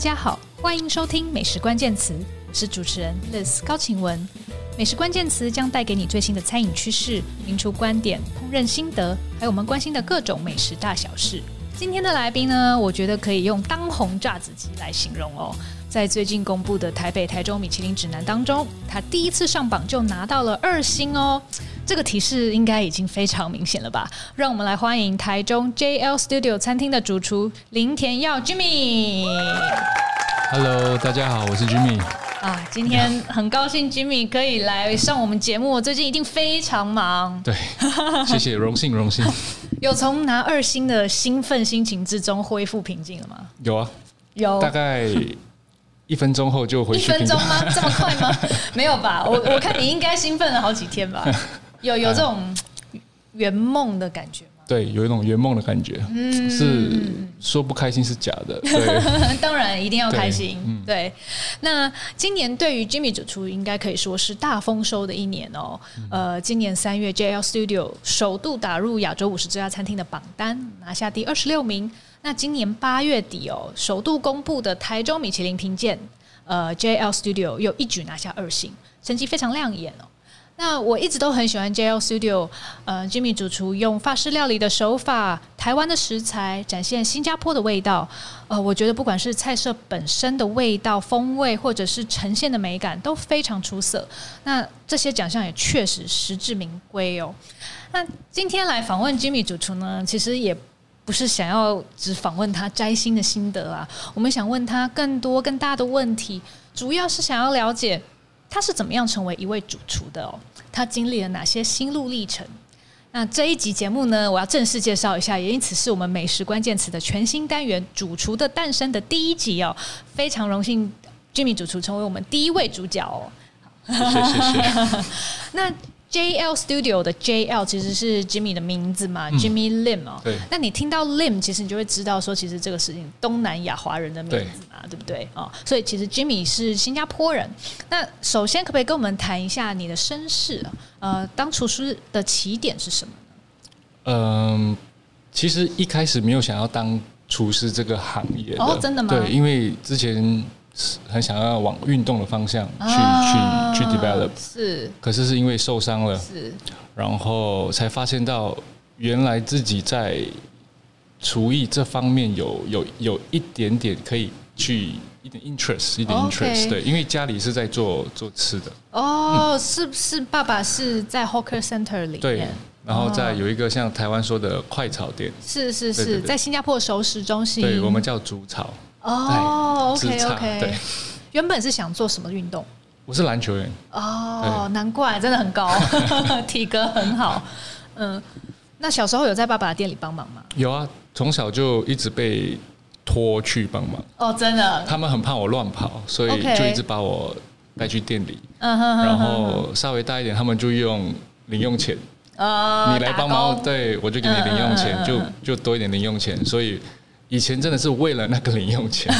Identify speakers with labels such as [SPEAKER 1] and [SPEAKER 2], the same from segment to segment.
[SPEAKER 1] 大家好，欢迎收听美食关键词，我是主持人 Liz 高晴文。美食关键词将带给你最新的餐饮趋势、名厨观点、烹饪心得，还有我们关心的各种美食大小事。今天的来宾呢，我觉得可以用当红炸子鸡来形容哦。在最近公布的台北、台中米其林指南当中，他第一次上榜就拿到了二星哦。这个提示应该已经非常明显了吧？让我们来欢迎台中 JL Studio 餐厅的主厨林田耀 Jimmy。
[SPEAKER 2] Hello，大家好，我是 Jimmy。
[SPEAKER 1] 啊，今天很高兴 Jimmy 可以来上我们节目。最近一定非常忙。
[SPEAKER 2] 对，谢谢，荣幸荣幸。
[SPEAKER 1] 有从拿二星的兴奋心情之中恢复平静了吗？
[SPEAKER 2] 有啊，
[SPEAKER 1] 有，
[SPEAKER 2] 大概。一分钟后就回去。一分钟
[SPEAKER 1] 吗？这么快吗？没有吧，我我看你应该兴奋了好几天吧。有有这种圆梦的感觉吗？
[SPEAKER 2] 对，有一种圆梦的感觉。嗯，是说不开心是假的。对，
[SPEAKER 1] 当然一定要开心。对，嗯、对，那今年对于 Jimmy 主厨应该可以说是大丰收的一年哦。呃，今年三月 JL Studio 首度打入亚洲五十最佳餐厅的榜单，拿下第二十六名。那今年八月底哦，首度公布的台中米其林评鉴，呃，JL Studio 又一举拿下二星，成绩非常亮眼哦。那我一直都很喜欢 JL Studio，呃，Jimmy 主厨用法式料理的手法，台湾的食材，展现新加坡的味道。呃，我觉得不管是菜色本身的味道、风味，或者是呈现的美感，都非常出色。那这些奖项也确实实至名归哦。那今天来访问 Jimmy 主厨呢，其实也。不是想要只访问他摘星的心得啊，我们想问他更多更大的问题，主要是想要了解他是怎么样成为一位主厨的哦，他经历了哪些心路历程？那这一集节目呢，我要正式介绍一下，也因此是我们美食关键词的全新单元《主厨的诞生》的第一集哦，非常荣幸 Jimmy 主厨成为我们第一位主角哦，
[SPEAKER 2] 谢谢谢谢。
[SPEAKER 1] 那。JL Studio 的 JL 其实是 Jimmy 的名字嘛，嗯，Jimmy Lim 哦。
[SPEAKER 2] 对。
[SPEAKER 1] 那你听到 Lim，其实你就会知道说，其实这个事情东南亚华人的名字嘛，对，对不对？哦，所以其实 Jimmy 是新加坡人。那首先，可不可以跟我们谈一下你的身世？呃，当厨师的起点是什么呢？
[SPEAKER 2] 嗯，其实一开始没有想要当厨师这个行业。
[SPEAKER 1] 哦，真的吗？
[SPEAKER 2] 对，因为之前。很想要往运动的方向去、啊、去去 develop，
[SPEAKER 1] 是，
[SPEAKER 2] 可是是因为受伤了，
[SPEAKER 1] 是，
[SPEAKER 2] 然后才发现到原来自己在厨艺这方面有有有一点点可以去一点 interest，一点 interest，对，因为家里是在做做吃的。
[SPEAKER 1] 哦，是不是爸爸是在 Hawker Center 里面？
[SPEAKER 2] 对，然后再有一个像台湾说的快炒店，
[SPEAKER 1] 是是是，在新加坡熟食中心，
[SPEAKER 2] 对，我们叫煮炒。
[SPEAKER 1] 哦，OK OK，对，原本是想做什么运动？
[SPEAKER 2] 我是篮球员。
[SPEAKER 1] 哦，难怪真的很高，体格很好。嗯，那小时候有在爸爸的店里帮忙吗？
[SPEAKER 2] 有啊，从小就一直被拖去帮忙。
[SPEAKER 1] 哦，真的？
[SPEAKER 2] 他们很怕我乱跑，所以就一直把我带去店里。
[SPEAKER 1] 嗯哼，
[SPEAKER 2] 然后稍微大一点，他们就用零用钱。哦，你来帮忙，对，我就给你零用钱，就就多一点零用钱，所以。以前真的是为了那个零用钱，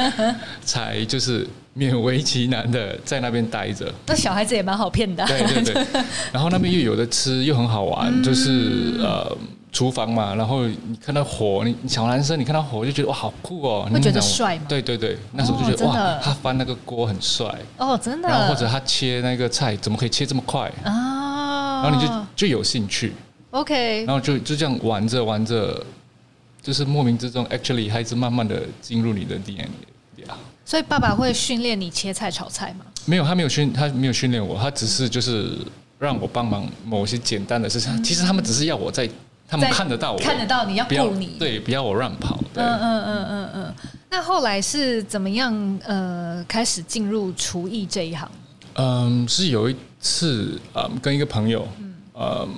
[SPEAKER 2] 才就是勉为其难的在那边待着。
[SPEAKER 1] 那小孩子也蛮好骗的。
[SPEAKER 2] 对对对，然后那边又有的吃，又很好玩，嗯、就是呃厨房嘛。然后你看到火，你小男生你看到火就觉得哇好酷哦，
[SPEAKER 1] 会觉得帅吗？
[SPEAKER 2] 对对对，那时候就觉得、哦、哇，他翻那个锅很帅
[SPEAKER 1] 哦，真的。
[SPEAKER 2] 然后或者他切那个菜怎么可以切这么快啊？然后你就就有兴趣
[SPEAKER 1] ，OK，
[SPEAKER 2] 然后就就这样玩着玩着。就是莫名之中，actually 孩子慢慢的进入你的 DNA 呀。
[SPEAKER 1] 所以爸爸会训练你切菜炒菜吗？
[SPEAKER 2] 没有，他没有训，他没有训练我，他只是就是让我帮忙某些简单的事情。其实他们只是要我在，他们看得到我，
[SPEAKER 1] 看得到你要顾你，
[SPEAKER 2] 对，不要我乱跑。对，
[SPEAKER 1] 嗯嗯嗯嗯嗯。那后来是怎么样？呃，开始进入厨艺这一行？
[SPEAKER 2] 嗯，是有一次，嗯，跟一个朋友，嗯。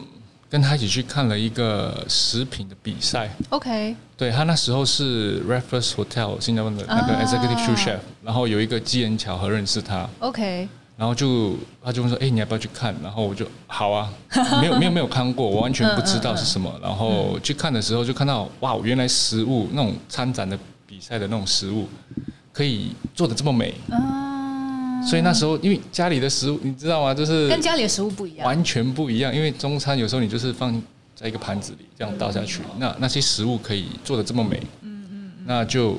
[SPEAKER 2] 跟他一起去看了一个食品的比赛。
[SPEAKER 1] OK，
[SPEAKER 2] 对，他那时候是 Raffles Hotel 新加坡的那个 Executive Chef，然后有一个机缘巧合认识他。
[SPEAKER 1] OK，
[SPEAKER 2] 然后就他就问说：“哎，你要不要去看？”然后我就好啊，没有没有没有看过，我完全不知道是什么。然后去看的时候就看到哇，原来食物那种参展的比赛的那种食物可以做的这么美。所以那时候，因为家里的食物，你知道吗？就是
[SPEAKER 1] 跟家里的食物不一样，
[SPEAKER 2] 完全不一样。因为中餐有时候你就是放在一个盘子里这样倒下去，那那些食物可以做的这么美，嗯嗯，那就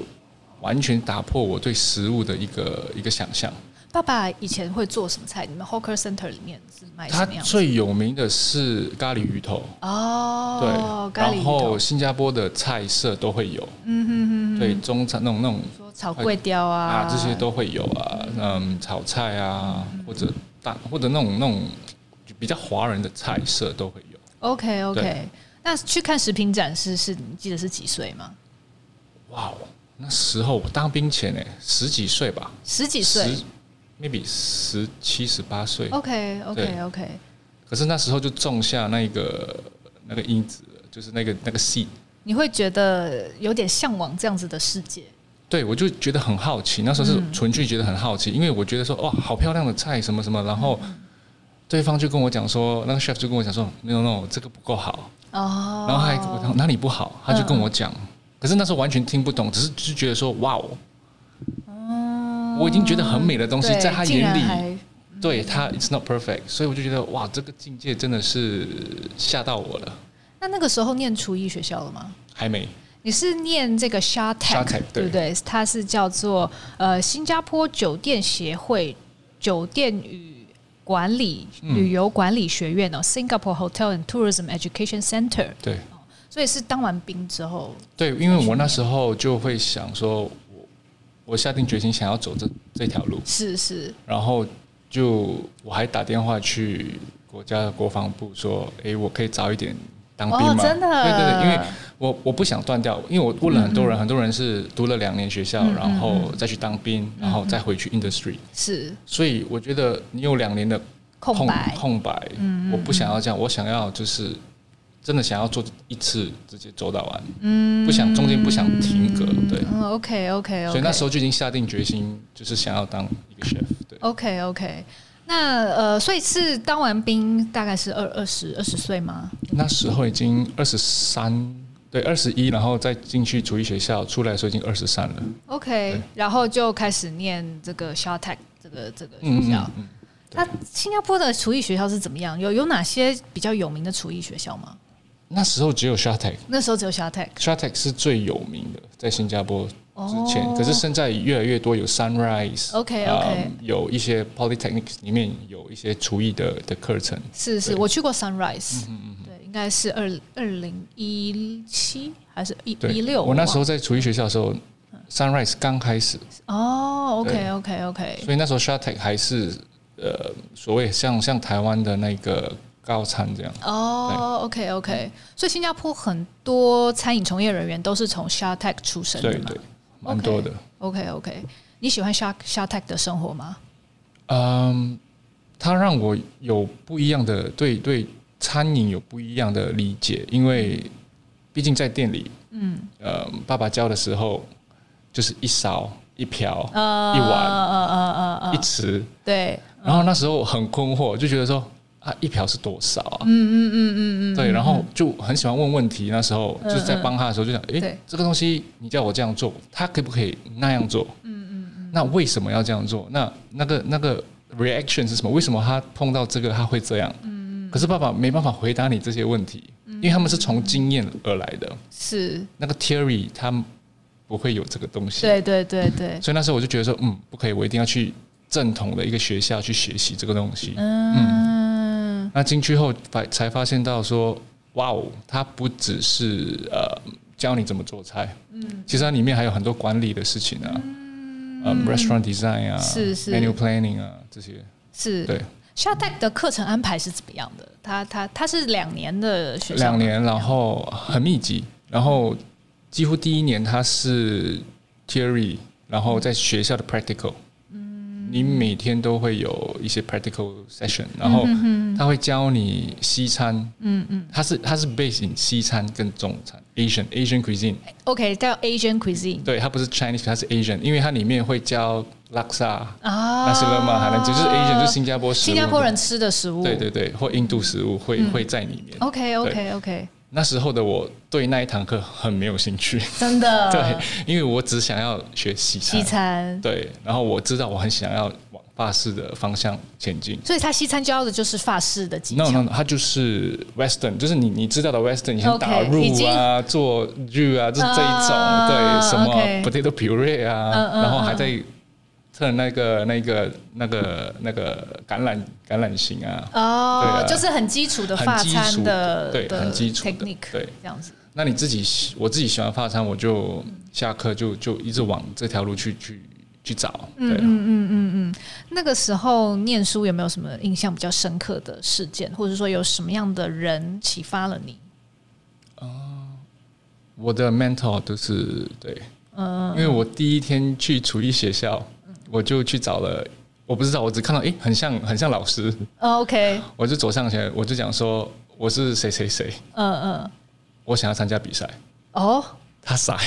[SPEAKER 2] 完全打破我对食物的一个一个想象。
[SPEAKER 1] 爸爸以前会做什么菜？你们 Hawker Center 里面是卖什么样？
[SPEAKER 2] 他最有名的是咖喱鱼头
[SPEAKER 1] 哦，对，
[SPEAKER 2] 然后新加坡的菜色都会有，嗯哼哼，对，中餐那种那种
[SPEAKER 1] 炒桂雕啊，
[SPEAKER 2] 啊这些都会有啊，嗯，炒菜啊，或者大或者那种那种比较华人的菜色都会有。
[SPEAKER 1] OK OK，那去看食品展示是你记得是几岁吗？
[SPEAKER 2] 哇，那时候我当兵前哎，十几岁吧，
[SPEAKER 1] 十几岁。
[SPEAKER 2] Maybe 十七十八岁
[SPEAKER 1] ，OK OK OK。
[SPEAKER 2] 可是那时候就种下那个那个因子，就是那个那个 seed。
[SPEAKER 1] 你会觉得有点向往这样子的世界？
[SPEAKER 2] 对，我就觉得很好奇。那时候是纯粹觉得很好奇，嗯、因为我觉得说哇，好漂亮的菜什么什么，然后对方就跟我讲说，那个 chef 就跟我讲说，，no no，，这个不够好哦。然后还我哪里不好，他就跟我讲。嗯、可是那时候完全听不懂，只是就觉得说哇哦。我已经觉得很美的东西，在他眼里，对他，it's not perfect，所以我就觉得哇，这个境界真的是吓到我了。
[SPEAKER 1] 那那个时候念厨艺学校了吗？
[SPEAKER 2] 还没。
[SPEAKER 1] 你是念这个 SHATEC，对不对？它是叫做呃新加坡酒店协会酒店与管理旅游管理学院哦，Singapore Hotel and Tourism Education Center。
[SPEAKER 2] 对。
[SPEAKER 1] 所以是当完兵之后。
[SPEAKER 2] 对，因为我那时候就会想说。我下定决心想要走这这条路，
[SPEAKER 1] 是是，
[SPEAKER 2] 然后就我还打电话去国家的国防部说，哎，我可以早一点当兵吗？
[SPEAKER 1] 真的？
[SPEAKER 2] 对对对，因为我我不想断掉，因为我问了很多人，很多人是读了两年学校，然后再去当兵，然后再回去 industry，
[SPEAKER 1] 是，
[SPEAKER 2] 所以我觉得你有两年的空白，空白，我不想要这样，我想要就是。真的想要做一次，直接做到完，嗯，不想中间不想停格，对，
[SPEAKER 1] 嗯，OK OK OK，
[SPEAKER 2] 所以那时候就已经下定决心，就是想要当一个 chef，对
[SPEAKER 1] ，OK OK，那呃，所以是当完兵大概是二二十二十岁吗？
[SPEAKER 2] 那时候已经二十三，对，二十一，然后再进去厨艺学校，出来的时候已经二十三了
[SPEAKER 1] ，OK，然后就开始念这个 SHATEC 这个这个学校，嗯，那新加坡的厨艺学校是怎么样？有有哪些比较有名的厨艺学校吗？
[SPEAKER 2] 那时候只有 SHATEC，
[SPEAKER 1] 那时候只有 SHATEC，SHATEC
[SPEAKER 2] 是最有名的，在新加坡之前，可是现在越来越多有 Sunrise，OK OK，有一些 Polytechnic 里面有一些厨艺的的课程。
[SPEAKER 1] 是是，我去过 Sunrise，对，应该是二二零一七还是一一六？
[SPEAKER 2] 我那时候在厨艺学校的时候，Sunrise 刚开始。
[SPEAKER 1] 哦，OK OK OK，
[SPEAKER 2] 所以那时候 SHATEC 还是呃所谓像像台湾的那个。高餐这样
[SPEAKER 1] 哦，OK OK，所以新加坡很多餐饮从业人员都是从 Shark Tech 出身的，
[SPEAKER 2] 对对，蛮多的。
[SPEAKER 1] OK OK，你喜欢 Shark Shark Tech 的生活吗？
[SPEAKER 2] 嗯，它让我有不一样的对对餐饮有不一样的理解，因为毕竟在店里，嗯，呃，爸爸教的时候就是一勺一瓢一碗，嗯嗯嗯嗯，一匙，
[SPEAKER 1] 对。
[SPEAKER 2] 然后那时候很困惑，就觉得说。啊，一瓢是多少啊？嗯嗯嗯嗯嗯，对，然后就很喜欢问问题。那时候就是在帮他的时候，就想，哎，这个东西你叫我这样做，他可不可以那样做？嗯嗯嗯。那为什么要这样做？那那个那个 reaction 是什么？为什么他碰到这个他会这样？嗯嗯。可是爸爸没办法回答你这些问题，因为他们是从经验而来的。是。那个 theory 他不会有这个东西。
[SPEAKER 1] 对对对对。
[SPEAKER 2] 所以那时候我就觉得说，嗯，不可以，我一定要去正统的一个学校去学习这个东西。嗯。那进去后发才发现到说，哇哦，它不只是呃教你怎么做菜，嗯，其实它里面还有很多管理的事情啊，嗯，restaurant design 啊，是是，menu planning 啊这些，
[SPEAKER 1] 是
[SPEAKER 2] 对。
[SPEAKER 1] SHATEC 的课程安排是怎么样的？他他他是两年的学校，
[SPEAKER 2] 两年，然后很密集，然后几乎第一年他是 theory，然后在学校的 practical。你每天都会有一些 practical session，然后他会教你西餐，嗯嗯，他是他是 base in 西餐跟中餐，Asian Asian cuisine。
[SPEAKER 1] OK，叫 Asian cuisine。
[SPEAKER 2] 对，它不是 Chinese，它是 Asian，因为它里面会教 laksa 啊，那是勒玛哈，就是 Asian，就是新加坡食物，
[SPEAKER 1] 新加坡人吃的食物。
[SPEAKER 2] 对对对，或印度食物会会在里面。
[SPEAKER 1] OK OK OK。
[SPEAKER 2] 那时候的我对那一堂课很没有兴趣，
[SPEAKER 1] 真的。
[SPEAKER 2] 对，因为我只想要学西餐。
[SPEAKER 1] 西餐。
[SPEAKER 2] 对，然后我知道我很想要往法式的方向前进。
[SPEAKER 1] 所以他西餐教的就是法式的技巧。
[SPEAKER 2] No No，他就是 Western，就是你你知道的 Western，你像打入啊、做肉啊，就是这一种。Uh, 对，什么 potato puree 啊，uh, uh, uh, 然后还在测那个那个那个那个橄榄橄榄型啊。
[SPEAKER 1] 哦、oh, 啊，就是很基础的发餐的，
[SPEAKER 2] 对，很基础的
[SPEAKER 1] technique，对，这样子。
[SPEAKER 2] 那你自己，我自己喜欢发餐，我就下课就就一直往这条路去去。去找，对，嗯
[SPEAKER 1] 嗯嗯嗯嗯，那个时候念书有没有什么印象比较深刻的事件，或者说有什么样的人启发了你？
[SPEAKER 2] 哦、呃，我的 mentor 都是对，嗯，因为我第一天去厨艺学校，我就去找了，我不知道，我只看到诶、欸，很像很像老师，
[SPEAKER 1] 哦，OK，
[SPEAKER 2] 我就走上前，我就讲说我是谁谁谁，嗯嗯，我想要参加比赛，哦，他傻，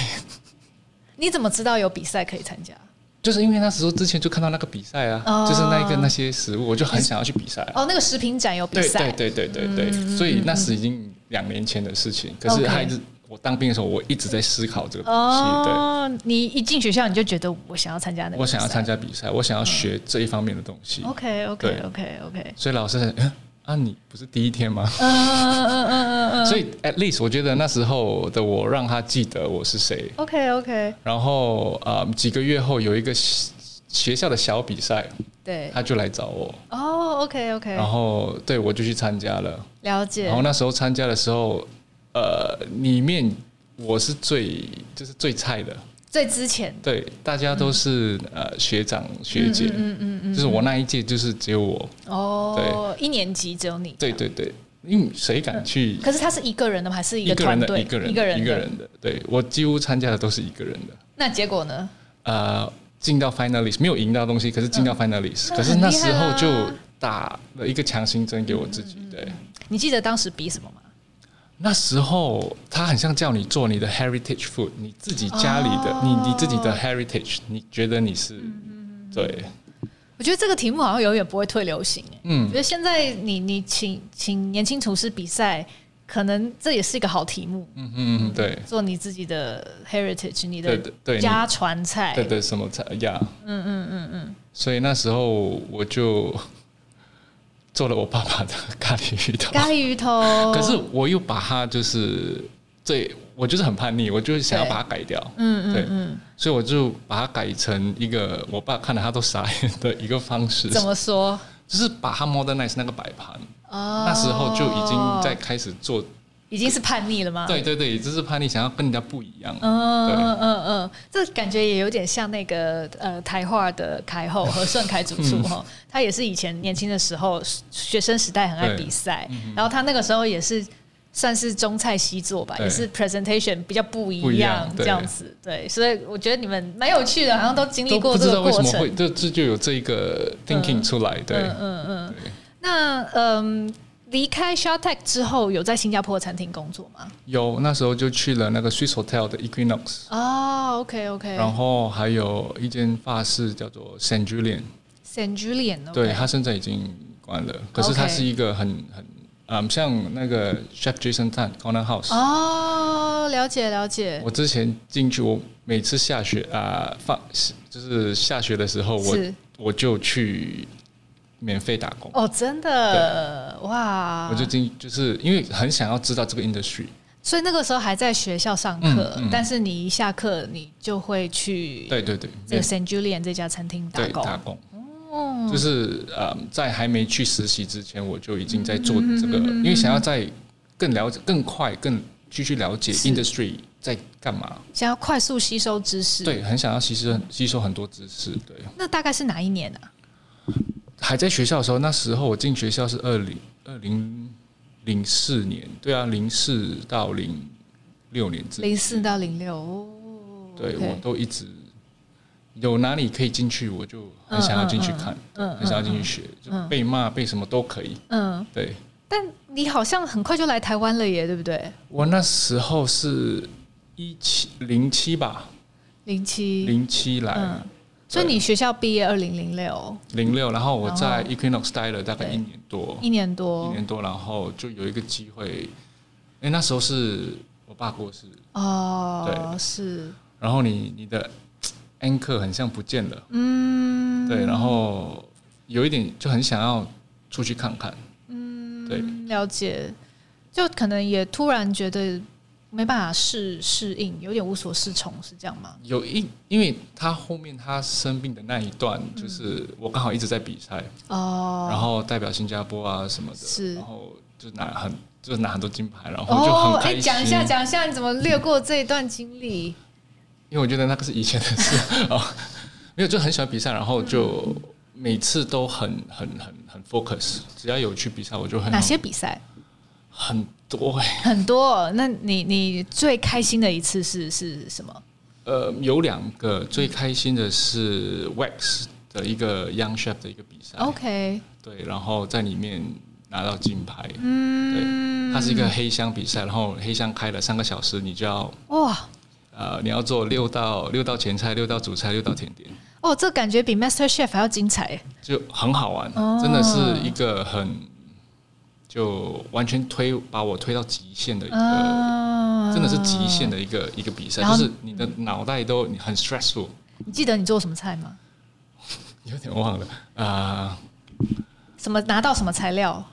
[SPEAKER 1] 你怎么知道有比赛可以参加？
[SPEAKER 2] 就是因为那时候之前就看到那个比赛啊，oh, 就是那个那些食物，我就很想要去比赛，啊。
[SPEAKER 1] 哦，那个食品展有比赛。
[SPEAKER 2] 对对对对对对，嗯，所以那时已经两年前的事情。可是还是我当兵的时候，我一直在思考这个东西。哦，对，
[SPEAKER 1] 你一进学校你就觉得我想要参加那个，
[SPEAKER 2] 我想要参加比赛，我想要学这一方面的东西。
[SPEAKER 1] OK OK OK OK。
[SPEAKER 2] 所以老师。啊，你不是第一天吗？嗯嗯嗯嗯嗯，所以 at least 我觉得那时候的我让他记得我是谁。
[SPEAKER 1] OK OK。
[SPEAKER 2] 然后啊、呃，几个月后有一个学校的小比赛，
[SPEAKER 1] 对，
[SPEAKER 2] 他就来找我。
[SPEAKER 1] 哦，OK OK。
[SPEAKER 2] 然后对我就去参加了。
[SPEAKER 1] 了解。
[SPEAKER 2] 然后那时候参加的时候，呃，里面我是最就是最菜的。
[SPEAKER 1] 最之前，
[SPEAKER 2] 对，大家都是、嗯、呃学长学姐，嗯嗯嗯，嗯，就是我那一届就是只有我，
[SPEAKER 1] 哦，对，一年级只有你，
[SPEAKER 2] 对对对，因为谁敢去、
[SPEAKER 1] 嗯？可是他是一个人的吗？还是一个团队？
[SPEAKER 2] 一个人，一个人，一个人的。对，我几乎参加的都是一个人的。
[SPEAKER 1] 那结果呢？
[SPEAKER 2] 呃，进到 finalist 没有赢到东西，可是进到 finalist、嗯、可是那时候就打了一个强心针给我自己。对，
[SPEAKER 1] 你记得当时比什么吗？
[SPEAKER 2] 那时候他很像叫你做你的 heritage food，你自己家里的，哦、你你自己的 heritage，你觉得你是、嗯、对？
[SPEAKER 1] 我觉得这个题目好像永远不会退流行。嗯，我觉得现在你你请请年轻厨师比赛，可能这也是一个好题目。
[SPEAKER 2] 嗯嗯对，
[SPEAKER 1] 做你自己的 heritage，你的家传菜，
[SPEAKER 2] 对对，什么菜呀？
[SPEAKER 1] 嗯嗯嗯嗯。
[SPEAKER 2] 所以那时候我就。做了我爸爸的咖喱鱼头，
[SPEAKER 1] 咖喱鱼头。
[SPEAKER 2] 可是我又把它就是，对，我就是很叛逆，我就是想要把它改掉。嗯对嗯嗯。所以我就把它改成一个我爸看了他都傻眼的一个方式。
[SPEAKER 1] 怎么说？
[SPEAKER 2] 就是把它 modernize 那个摆盘。哦。那时候就已经在开始做。
[SPEAKER 1] 已经是叛逆了吗？
[SPEAKER 2] 对对对，就是叛逆，想要跟人家不一样。
[SPEAKER 1] 嗯嗯嗯嗯，这感觉也有点像那个呃台画的凯后和顺凯主厨哈，他也是以前年轻的时候学生时代很爱比赛，然后他那个时候也是算是中菜西做吧，也是 presentation 比较不一样这样子。对，所以我觉得你们蛮有趣的，好像都经历过这个过程。不知道为什么会
[SPEAKER 2] 这这就有这一个 thinking 出来。对，嗯嗯嗯。
[SPEAKER 1] 那嗯。离开 Shatec 之后，有在新加坡餐厅工作吗？
[SPEAKER 2] 有，那时候就去了那个 Swiss Hotel 的 Equinox。
[SPEAKER 1] 哦，OK OK。
[SPEAKER 2] 然后还有一间法式叫做 Saint Julian。
[SPEAKER 1] Saint Julian
[SPEAKER 2] 对，它现在已经关了。可是它是一个很很嗯，像那个 Chef Jason Tan Corner House。
[SPEAKER 1] 哦，了解了解。
[SPEAKER 2] 我之前进去，我每次下雪啊，放就是下雪的时候，我我就去。免费打工。
[SPEAKER 1] 哦，真的？哇！
[SPEAKER 2] 我就进，就是因为很想要知道这个 industry，
[SPEAKER 1] 所以那个时候还在学校上课，嗯嗯，但是你一下课，你就会去对对对，这个 Saint Julian 这家餐厅打工。打工。哦，就是呃，在还没去实习之前，我就已经在做这个，因为想要在更了解、更快、更继续了解 industry 在干嘛，想要快速吸收知识，
[SPEAKER 2] 对，很想要吸收吸收很多知识，对。
[SPEAKER 1] 那大概是哪一年呢？啊？
[SPEAKER 2] 还在学校的时候，那时候我进学校是二零二零零四年，对啊，零四到零六年之
[SPEAKER 1] 零四到零六，
[SPEAKER 2] 对，我都一直有哪里可以进去，我就很想要进去看，嗯，很想要进去学，就被骂被什么都可以，嗯，对。
[SPEAKER 1] 但你好像很快就来台湾了耶，对不对？
[SPEAKER 2] 我那时候是一七零七吧，
[SPEAKER 1] 零七。
[SPEAKER 2] 零七来。
[SPEAKER 1] 所以你学校毕业二零零六？
[SPEAKER 2] 零六，然后我在 Equinox 待了大概一年多，
[SPEAKER 1] 一年多，
[SPEAKER 2] 一年多，然后就有一个机会，哎，那时候是我爸过世。
[SPEAKER 1] 哦，对，是，
[SPEAKER 2] 然后你你的 anchor 很像不见了，嗯，对，然后有一点就很想要出去看看。
[SPEAKER 1] 嗯，
[SPEAKER 2] 对，
[SPEAKER 1] 了解。就可能也突然觉得没办法适适应，有点无所适从，是这样吗？
[SPEAKER 2] 有一，因为他后面他生病的那一段，就是我刚好一直在比赛哦，然后代表新加坡啊什么的，是，然后就拿很就拿很多金牌，然后就很开心。
[SPEAKER 1] 讲一下，讲一下你怎么略过这一段经历？
[SPEAKER 2] 因为我觉得那个是以前的事 哦，没有就很喜欢比赛，然后就每次都很很很很 focus，只要有去比赛我就很
[SPEAKER 1] 哪些比赛？
[SPEAKER 2] 很多
[SPEAKER 1] 很多。那你你最开心的一次是是什么？
[SPEAKER 2] 呃，有两个，最开心的是 Wax 的一个 Young Chef 的一个比赛。
[SPEAKER 1] OK，
[SPEAKER 2] 对，然后在里面拿到金牌。嗯，对，它是一个黑箱比赛，然后黑箱开了三个小时，你就要哇，呃，你要做六道六道前菜、六道主菜、六道甜点。
[SPEAKER 1] 哦，这感觉比 Master Chef 还要精彩，
[SPEAKER 2] 就很好玩，哦、真的是一个很。就完全推把我推到极限的一个，啊、真的是极限的一个一个比赛，就是你的脑袋都很 stressful。
[SPEAKER 1] 你记得你做什么菜吗？
[SPEAKER 2] 有点忘了啊。
[SPEAKER 1] 什么拿到什么材料？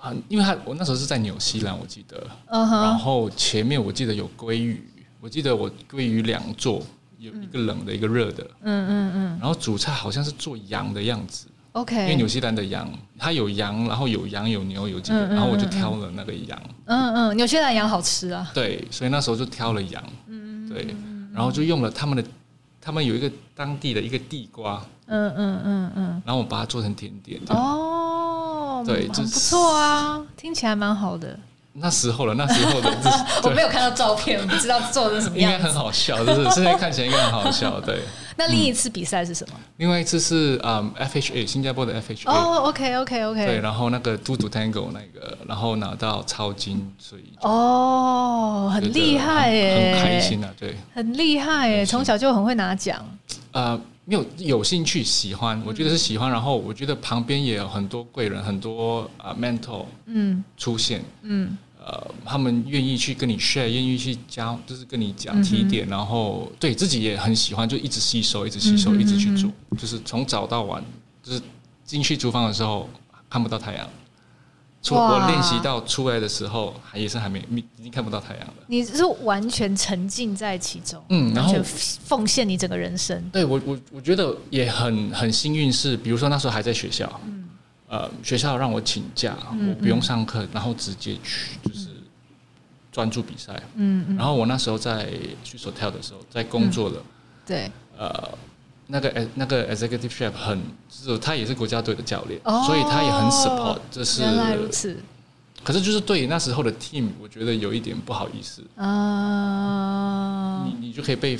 [SPEAKER 2] 啊，因为他我那时候是在纽西兰，我记得。Uh huh、然后前面我记得有鲑鱼，我记得我鲑鱼两座，有一个冷的，一个热的。嗯嗯嗯。然后主菜好像是做羊的样子。
[SPEAKER 1] OK，
[SPEAKER 2] 因为纽西兰的羊，它有羊，然后有羊有牛有鸡，嗯嗯嗯、然后我就挑了那个羊。
[SPEAKER 1] 嗯嗯，纽西兰羊好吃啊。
[SPEAKER 2] 对，所以那时候就挑了羊。嗯嗯。对，然后就用了他们的，他们有一个当地的一个地瓜。嗯嗯嗯嗯。然后我把它做成甜点。哦。对，就
[SPEAKER 1] 不错啊，听起来蛮好的。
[SPEAKER 2] 那时候了，那时候的，
[SPEAKER 1] 我没有看到照片，不知道做的什么样。
[SPEAKER 2] 应该很好笑，就是现在看起来应该很好笑，对。
[SPEAKER 1] 那另一次比赛是什么？
[SPEAKER 2] 另外一次是嗯 FHA 新加坡的 FHA
[SPEAKER 1] 哦，OK OK OK。
[SPEAKER 2] 对，然后那个 Two to Tango 那个，然后拿到超金，所以
[SPEAKER 1] 哦，很厉害耶，
[SPEAKER 2] 很开心啊，对，
[SPEAKER 1] 很厉害耶，从小就很会拿奖。
[SPEAKER 2] 呃，没有有兴趣喜欢，我觉得是喜欢，然后我觉得旁边也有很多贵人，很多啊 mentor 嗯出现嗯。呃，他们愿意去跟你 share，愿意去教，就是跟你讲提点，嗯、然后对自己也很喜欢，就一直吸收，一直吸收，嗯、一直去做，就是从早到晚，就是进去厨房的时候看不到太阳，出哇我练习到出来的时候，还也是还没，已经看不到太阳了。
[SPEAKER 1] 你是完全沉浸在其中，嗯，然后奉献你整个人生。
[SPEAKER 2] 对我，我我觉得也很很幸运，是比如说那时候还在学校。嗯呃，学校让我请假，我不用上课，然后直接去就是专注比赛。嗯嗯。然后我那时候在去 hotel 的时候，在工作了。对。呃，那个那个 executive chef 很，就是他也是国家队的教练，所以他也很 support。这是原来如此。可是就是对于那时候的 team，我觉得有一点不好意思。啊。你你就可以被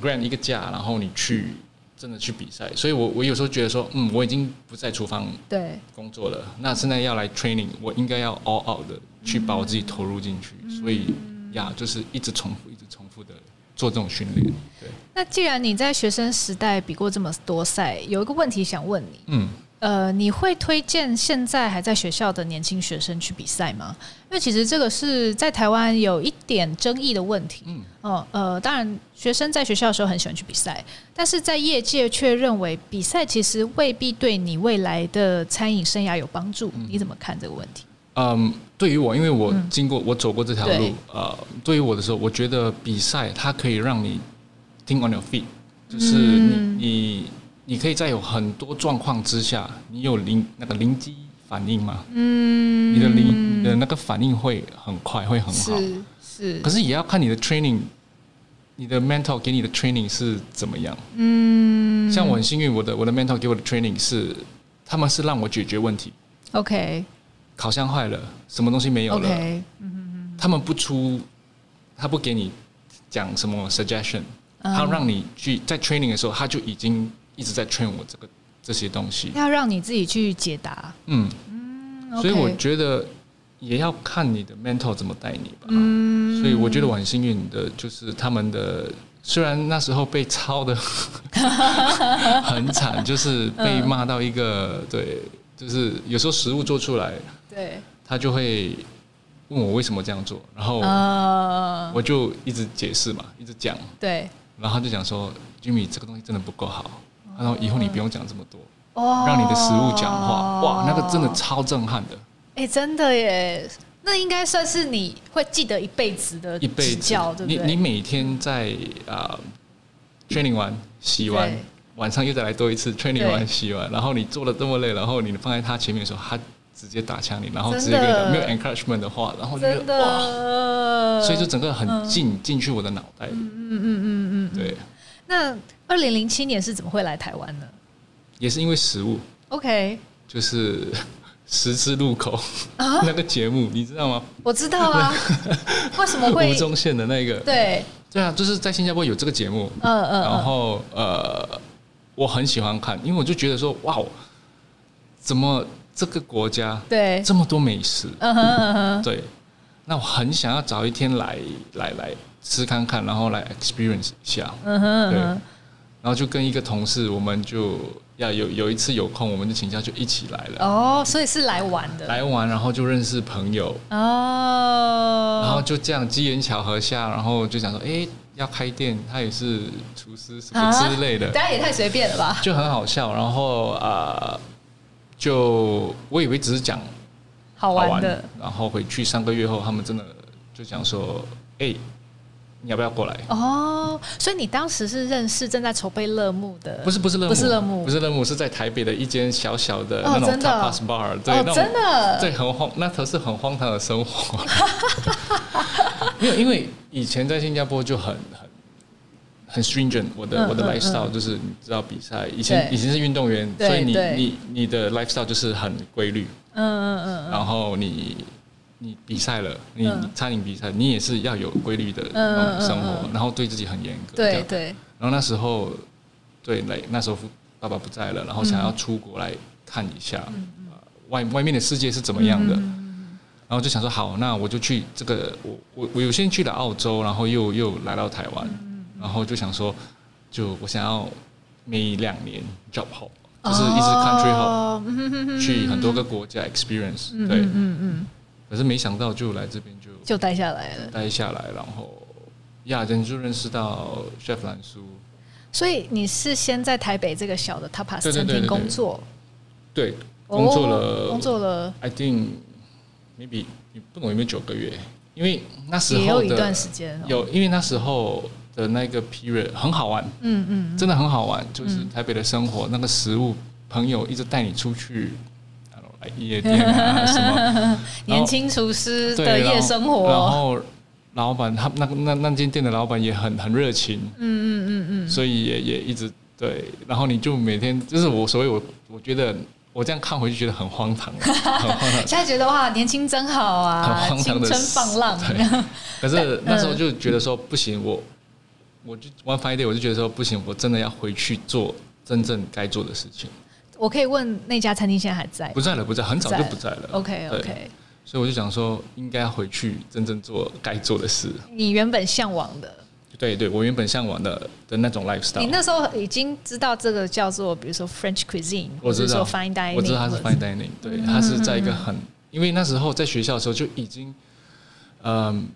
[SPEAKER 2] grant 一个假，然后你去。真的去比赛，所以我我有时候觉得说，嗯，我已经不在厨房对工作了，那现在要来 training，我应该要 all out 的去把我自己投入进去，嗯、所以呀，就是一直重复，一直重复的做这种训练。对。那
[SPEAKER 1] 既然你在学生时代比过这么多赛，有一个问题想问你，嗯。呃，你会推荐现在还在学校的年轻学生去比赛吗？因为其实这个是在台湾有一点争议的问题。嗯，哦，呃，当然，学生在学校的时候很喜欢去比赛，但是在业界却认为比赛其实未必对你未来的餐饮生涯有帮助。嗯、你怎么看这个问题？
[SPEAKER 2] 嗯，对于我，因为我经过，我走过这条路。呃，对于我的时候，我觉得比赛它可以让你 think on your feet，就是你、嗯、你。你可以在有很多状况之下，你有灵那个灵机反应吗？嗯，你的灵你的那个反应会很快，会很好。是是。可是也要看你的 training，你的 mentor 给你的 training 是怎么样？嗯。像我很幸运，我的我的 mentor 给我的 training 是，他们是让我解决问题。
[SPEAKER 1] OK。
[SPEAKER 2] 烤箱坏了，什么东西没有了？OK。他们不出，他不给你讲什么 suggestion，他让你去在 training 的时候，他就已经。一直在 train 我这个这些东西，
[SPEAKER 1] 要让你自己去解答。嗯。
[SPEAKER 2] 嗯，所以我觉得也要看你的 mentor 怎么带你吧。嗯，所以我觉得我很幸运的，就是他们的虽然那时候被抄的 很惨，就是被骂到一个对，就是有时候食物做出来，对，他就会问我为什么这样做，然后我就一直解释嘛，一直讲，对，然后他就讲说，Jimmy 这个东西真的不够好。然后以后你不用讲这么多，
[SPEAKER 1] 哦，
[SPEAKER 2] 让你的食物讲话，哇，那个真的超震撼的。
[SPEAKER 1] 哎、欸，真的耶，那应该算是你会记得一辈子的
[SPEAKER 2] 一辈子，对不对？你你每天在啊、呃、training 完洗完，晚上又再来多一次 training 完洗完，然后你做的这么累，然后你放在他前面的时候，他直接打枪你，然后直接跟你讲没有 encouragement 的话，然后就觉得哇，所以就整个很进进、嗯、去我的脑袋嗯嗯嗯嗯，对。
[SPEAKER 1] 那二零零七年是怎么会来台湾呢？
[SPEAKER 2] 也是因为食物。
[SPEAKER 1] OK，
[SPEAKER 2] 就是十字路口、啊、那个节目，你知道吗？
[SPEAKER 1] 我知道啊。为什么会？
[SPEAKER 2] 吴宗宪的那个。
[SPEAKER 1] 对。
[SPEAKER 2] 对啊，就是在新加坡有这个节目。嗯嗯。然后呃，我很喜欢看，因为我就觉得说，哇，怎么这个国家对这么多美食？嗯哼嗯哼。对。那我很想要找一天来来来。吃看看，然后来 experience 一下，嗯哼，对，然后就跟一个同事，我们就要有有一次有空，我们就请假就一起来了。
[SPEAKER 1] 哦，所以是来玩的。
[SPEAKER 2] 来玩，然后就认识朋友。哦。然后就这样机缘巧合下，然后就想说，哎，要开店，他也是厨师什么之类的。
[SPEAKER 1] 大家也太随便了吧？
[SPEAKER 2] 就很好笑，然后啊、呃，就我以为只是讲
[SPEAKER 1] 好玩的，
[SPEAKER 2] 然后回去三个月后，他们真的就讲说，哎。你要不要过来？
[SPEAKER 1] 哦，所以你当时是认识正在筹备乐幕的？
[SPEAKER 2] 不是不是乐幕，
[SPEAKER 1] 不是乐幕，
[SPEAKER 2] 不是乐幕，是在台北的一间小小的那种 tapas bar，对，
[SPEAKER 1] 哦，真的，
[SPEAKER 2] 对，很荒，那头是很荒唐的生活。没有，因为以前在新加坡就很很很 stringent，我的我的 lifestyle 就是你知道比赛，以前以前是运动员，所以你你你的 lifestyle 就是很规律，嗯嗯嗯，然后你。你比赛了，你餐饮比赛，你也是要有规律的生活，然后对自己很严格。
[SPEAKER 1] 对对。
[SPEAKER 2] 然后那时候，对，那那时候爸爸不在了，然后想要出国来看一下，外外面的世界是怎么样的。嗯、然后就想说，好，那我就去这个，我我我有先去了澳洲，然后又又来到台湾，嗯、然后就想说，就我想要每两年 job hop，就是一直 country hop，、哦、去很多个国家 experience，对，嗯嗯。嗯可是没想到，就来这边就
[SPEAKER 1] 就待下来了，
[SPEAKER 2] 待下来，然后亚珍就认识到 Chef 兰叔。
[SPEAKER 1] 所以你是先在台北这个小的 Tapas 餐厅工作？
[SPEAKER 2] 对，工作了，
[SPEAKER 1] 工作了。
[SPEAKER 2] I think maybe 你不懂有没有九个月？因为那时候
[SPEAKER 1] 也有一段时间
[SPEAKER 2] 有，因为那时候的那个 period 很好玩，嗯嗯，真的很好玩，就是台北的生活，那个食物，朋友一直带你出去。夜店啊，什么。
[SPEAKER 1] 年轻厨师的夜生活，
[SPEAKER 2] 然后老板他那那那间店的老板也很很热情，嗯嗯嗯嗯，所以也也一直对，然后你就每天就是我，所以我我觉得我这样看回去觉得很荒唐，很荒唐。
[SPEAKER 1] 现在觉得哇，年轻真好啊，
[SPEAKER 2] 很荒唐的
[SPEAKER 1] 青春放浪。
[SPEAKER 2] 可是 那时候就觉得说不行，我我就 One Day，我就觉得说不行，我真的要回去做真正该做的事情。
[SPEAKER 1] 我可以问那家餐厅现在还在？
[SPEAKER 2] 不在了，不在，很早就不在了。
[SPEAKER 1] OK OK，
[SPEAKER 2] 所以我就想说，应该回去真正做该做的事。
[SPEAKER 1] 你原本向往的？
[SPEAKER 2] 对对，我原本向往的的那种 lifestyle。
[SPEAKER 1] 你那时候已经知道这个叫做，比如说 French cuisine，
[SPEAKER 2] 我知道
[SPEAKER 1] fine dining，
[SPEAKER 2] 我知道它是 fine dining，对，它是在一个很，因为那时候在学校的时候就已经，嗯，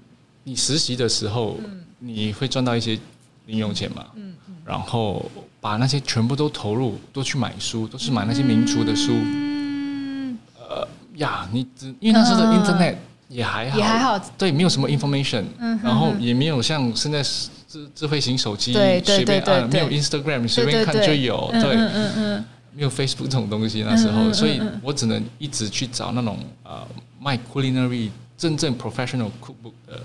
[SPEAKER 2] 你实习的时候，你会赚到一些零用钱嘛，嗯，然后。把那些全部都投入，都去买书，都是买那些名厨的书。嗯，呃呀，你只因为那时候的 Internet 也还好，
[SPEAKER 1] 也还好，
[SPEAKER 2] 对，没有什么 information，然后也没有像现在智智慧型手机随便按，没有 Instagram 随便看就有，对，嗯嗯，没有 Facebook 这种东西那时候，所以我只能一直去找那种呃卖 culinary 真正 professional cookbook 的。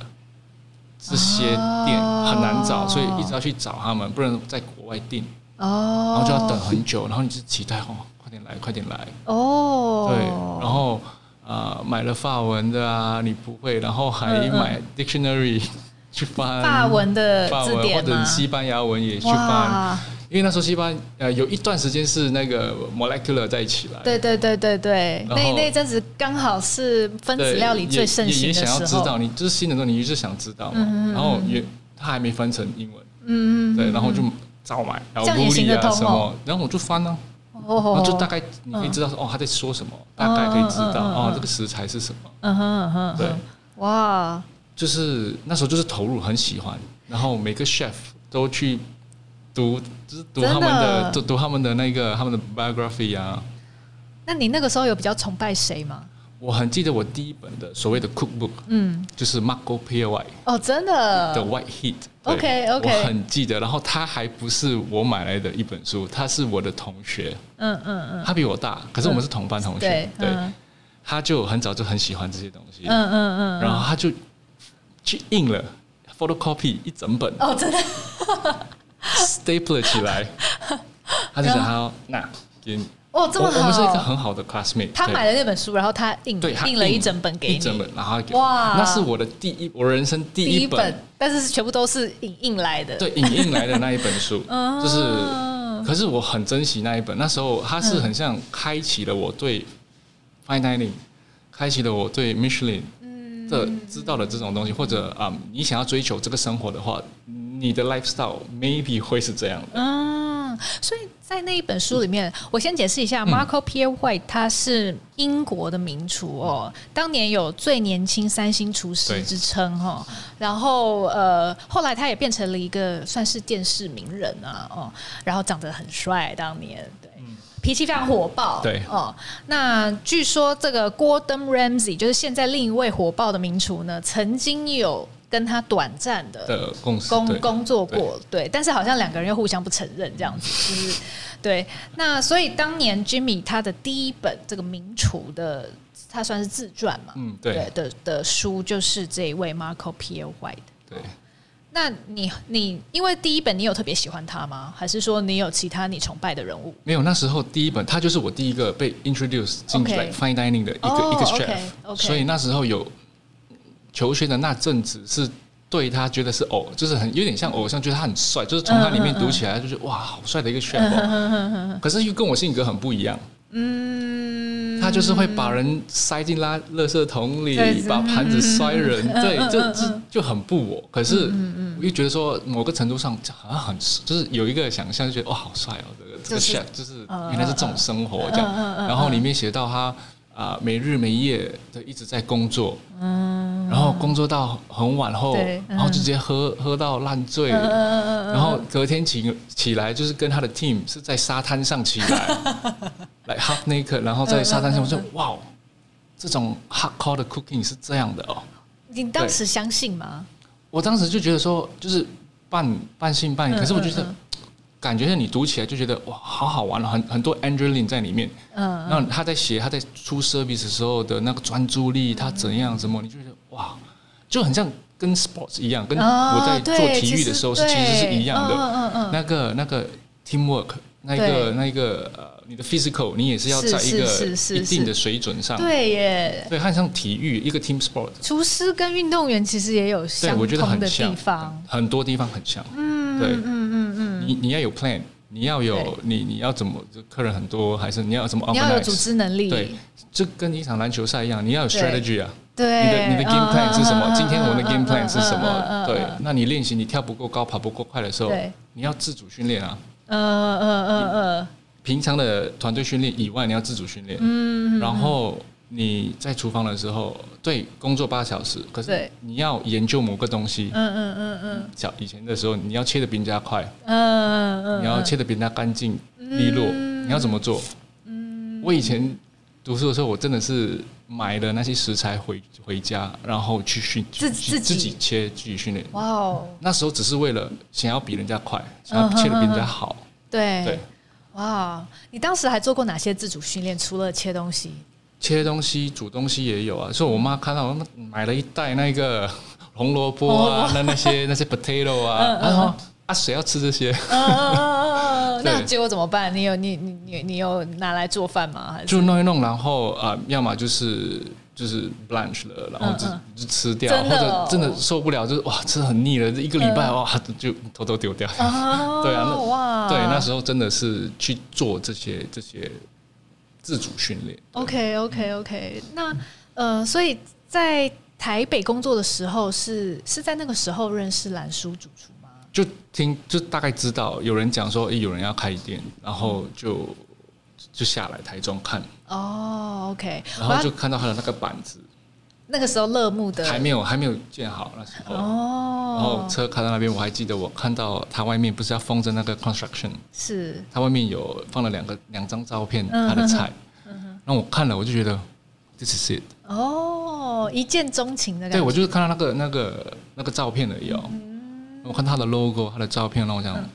[SPEAKER 2] 这些店很难找，所以一直要去找他们，不能在国外订，然后就要等很久，然后你就期待哦，快点来，快点来。哦，对，然后啊买了法文的啊，你不会，然后还买 dictionary 去翻
[SPEAKER 1] 法文的字典
[SPEAKER 2] 或者西班牙文也去翻。因为那时候西班牙呃有一段时间是那个 molecular 在一起来，
[SPEAKER 1] 对对对对对，那那阵子刚好是分子料理最盛行的时候。
[SPEAKER 2] 也想要知道，你就是新的时候，你一直想知道嘛。然后也他还没翻成英文，嗯嗯，对，然后就照买，然后物理啊什么，然后我就翻呢，然后就大概你可以知道说哦他在说什么，大概可以知道哦这个食材是什么，嗯哼嗯哼，对，哇，就是那时候就是投入很喜欢，然后每个 chef 都去。读，就是读他们的，读读他们的那个他们的 biography 啊。
[SPEAKER 1] 那你那个时候有比较崇拜谁吗？
[SPEAKER 2] 我很记得我第一本的所谓的 cookbook，嗯，就是 Marco Pierotti
[SPEAKER 1] 哦，真的
[SPEAKER 2] ，The White Heat。
[SPEAKER 1] OK OK，
[SPEAKER 2] 我很记得。然后他还不是我买来的一本书，他是我的同学。嗯嗯嗯，他比我大，可是我们是同班同学。对，他就很早就很喜欢这些东西。嗯嗯嗯，然后他就去印了 photocopy 一整本。哦，真的，staple 起来。他就想他那给你。哦，这么好！我们是一个很好的 classmate。
[SPEAKER 1] 他买了那本书，然后他印对印了一整本给你，
[SPEAKER 2] 一整本，然后给哇，那是我的第一，我人生第一本，
[SPEAKER 1] 但是全部都是影印来的。
[SPEAKER 2] 对，影印来的那一本书，就是，可是我很珍惜那一本。那时候，它是很像开启了我对 fine dining，开启了我对 Michelin 的知道的这种东西，或者啊，你想要追求这个生活的话，你的 lifestyle maybe 会是这样的。
[SPEAKER 1] 嗯，所以。在那一本书里面，我先解释一下，Marco Pierre White 他是英国的名厨哦，当年有最年轻三星厨师之称哈。然后呃，后来他也变成了一个算是电视名人啊哦，然后长得很帅，当年对，脾气非常火爆对哦。那据说这个 Gordon Ramsay 就是现在另一位火爆的名厨呢，曾经有。跟他短暂的工工工作过，对，但是好像两个人又互相不承认这样子，就是对。那所以当年 Jimmy 他的第一本这个名厨的，他算是自传嘛，嗯，对的的书就是这一位 Marco Pierre White。对，那你你因为第一本你有特别喜欢他吗？还是说你有其他你崇拜的人物？
[SPEAKER 2] 没有，那时候第一本他就是我第一个被 introduce 进来 fine dining 的一个一个 chef，所以那时候有。求学的那阵子是对他觉得是偶，就是很有点像偶像，觉得他很帅，就是从他里面读起来就觉得哇，好帅的一个 chef。可是又跟我性格很不一样。嗯，他就是会把人塞进垃垃圾桶里，把盘子摔人，对，就就就很不我。可是我又觉得说，某个程度上好像很，就是有一个想象，就觉得哇，好帅哦，这个这个 chef 就是原来是这种生活这样。然后里面写到他。啊，没日没夜的一直在工作，嗯，然后工作到很晚后，嗯、然后就直接喝喝到烂醉，嗯、然后隔天起起来就是跟他的 team 是在沙滩上起来，来 half naked，然后在沙滩上，我说哇，这种 hardcore 的 cooking 是这样的哦。
[SPEAKER 1] 你当时相信吗？
[SPEAKER 2] 我当时就觉得说，就是半半信半疑，可是我觉得。感觉你读起来就觉得哇，好好玩了，很很多 Adrenaline 在里面。嗯，然后他在写他在出 service 的时候的那个专注力，他怎样什么，你就觉得哇，就很像跟 sports 一样，跟我在做体育的时候是其实是一样的。嗯嗯嗯那个那个 teamwork，那个那个呃，你的 physical，你也是要在一个一定的水准上。对耶。对，很像体育一个 team sport。
[SPEAKER 1] 厨师跟运动员其实也有相同的地方，
[SPEAKER 2] 很多地方很像。嗯，对，嗯。你你要有 plan，你要有你你要怎么？就客人很多，还是你要怎么？
[SPEAKER 1] 你要有组织能力。
[SPEAKER 2] 对，这跟一场篮球赛一样，你要有 strategy 啊。对。你的你的 game plan 是什么？今天我们的 game plan 是什么？对。那你练习你跳不够高，跑不够快的时候，你要自主训练啊。嗯嗯嗯嗯。平常的团队训练以外，你要自主训练。嗯。然后。你在厨房的时候，对，工作八小时，可是你要研究某个东西，嗯嗯嗯嗯，小以前的时候，你要切的比人家快，嗯嗯嗯，你要切的比人家干净利落，你要怎么做？嗯，我以前读书的时候，我真的是买了那些食材回回家，然后去训自自自己切自己训练。哇哦，那时候只是为了想要比人家快，想要切的比人家好。对对，哇，你当时还做过哪些自主训练？除了切东西？切东西、煮东西也有啊，所以我妈看到我买了一袋那个 红萝卜啊，那那些 那些 potato 啊，然后啊，谁要吃这些？
[SPEAKER 1] 那结果怎么办？你有你你你你有拿来做饭吗？还是
[SPEAKER 2] 就弄一弄，然后啊，要么就是就是 blanch 了，然后就就吃掉，或者真的受不了，就是哇，吃很腻了，这一个礼拜哇，就偷偷丢掉。对啊，哇，对，那时候真的是去做这些这些。自主训练。
[SPEAKER 1] OK OK OK，那呃，所以在台北工作的时候是，是是在那个时候认识蓝叔主厨吗？
[SPEAKER 2] 就听就大概知道有人讲说，哎，有人要开店，然后就就下来台中看。哦，OK，然后就看到他的那个板子。
[SPEAKER 1] 那个时候乐木的
[SPEAKER 2] 还没有还没有建好那时候。哦，然后车开到那边，我还记得我看到它外面不是要封着那个 construction，
[SPEAKER 1] 是。
[SPEAKER 2] 它外面有放了两个两张照片，它的菜，嗯哼，然后我看了我就觉得 this is it
[SPEAKER 1] 哦，一见钟情的感觉，
[SPEAKER 2] 对我就是看到那个那个那个照片而已哦，嗯、我看它的 logo，它的照片，让我想。嗯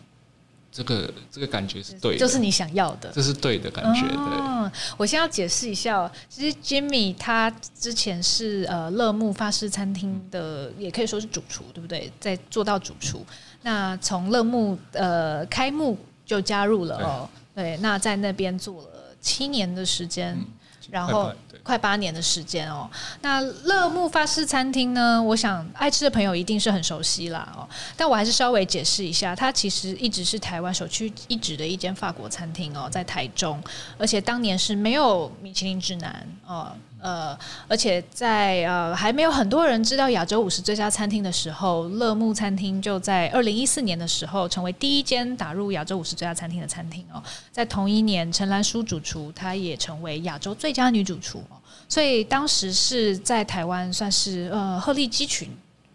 [SPEAKER 2] 这个这个感觉是对的，
[SPEAKER 1] 就是你想要的，
[SPEAKER 2] 这是对的感觉。
[SPEAKER 1] 哦、对，我先要解释一下哦，其实 Jimmy 他之前是呃乐木法式餐厅的，也可以说是主厨，对不对？在做到主厨，那从乐木呃开幕就加入了哦，对，对，那在那边做了七年的时间，嗯、然后。快八年的时间哦，那乐木法式餐厅呢？我想爱吃的朋友一定是很熟悉啦哦。但我还是稍微解释一下，它其实一直是台湾首屈一指的一间法国餐厅哦，在台中，而且当年是没有米其林指南哦。呃，而且在呃还没有很多人知道亚洲五十最佳餐厅的时候，乐木餐厅就在二零一四年的时候成为第一间打入亚洲五十最佳餐厅的餐厅哦。在同一年，陈兰淑主厨她也成为亚洲最佳女主厨哦。所以当时是在台湾算是呃鹤立鸡群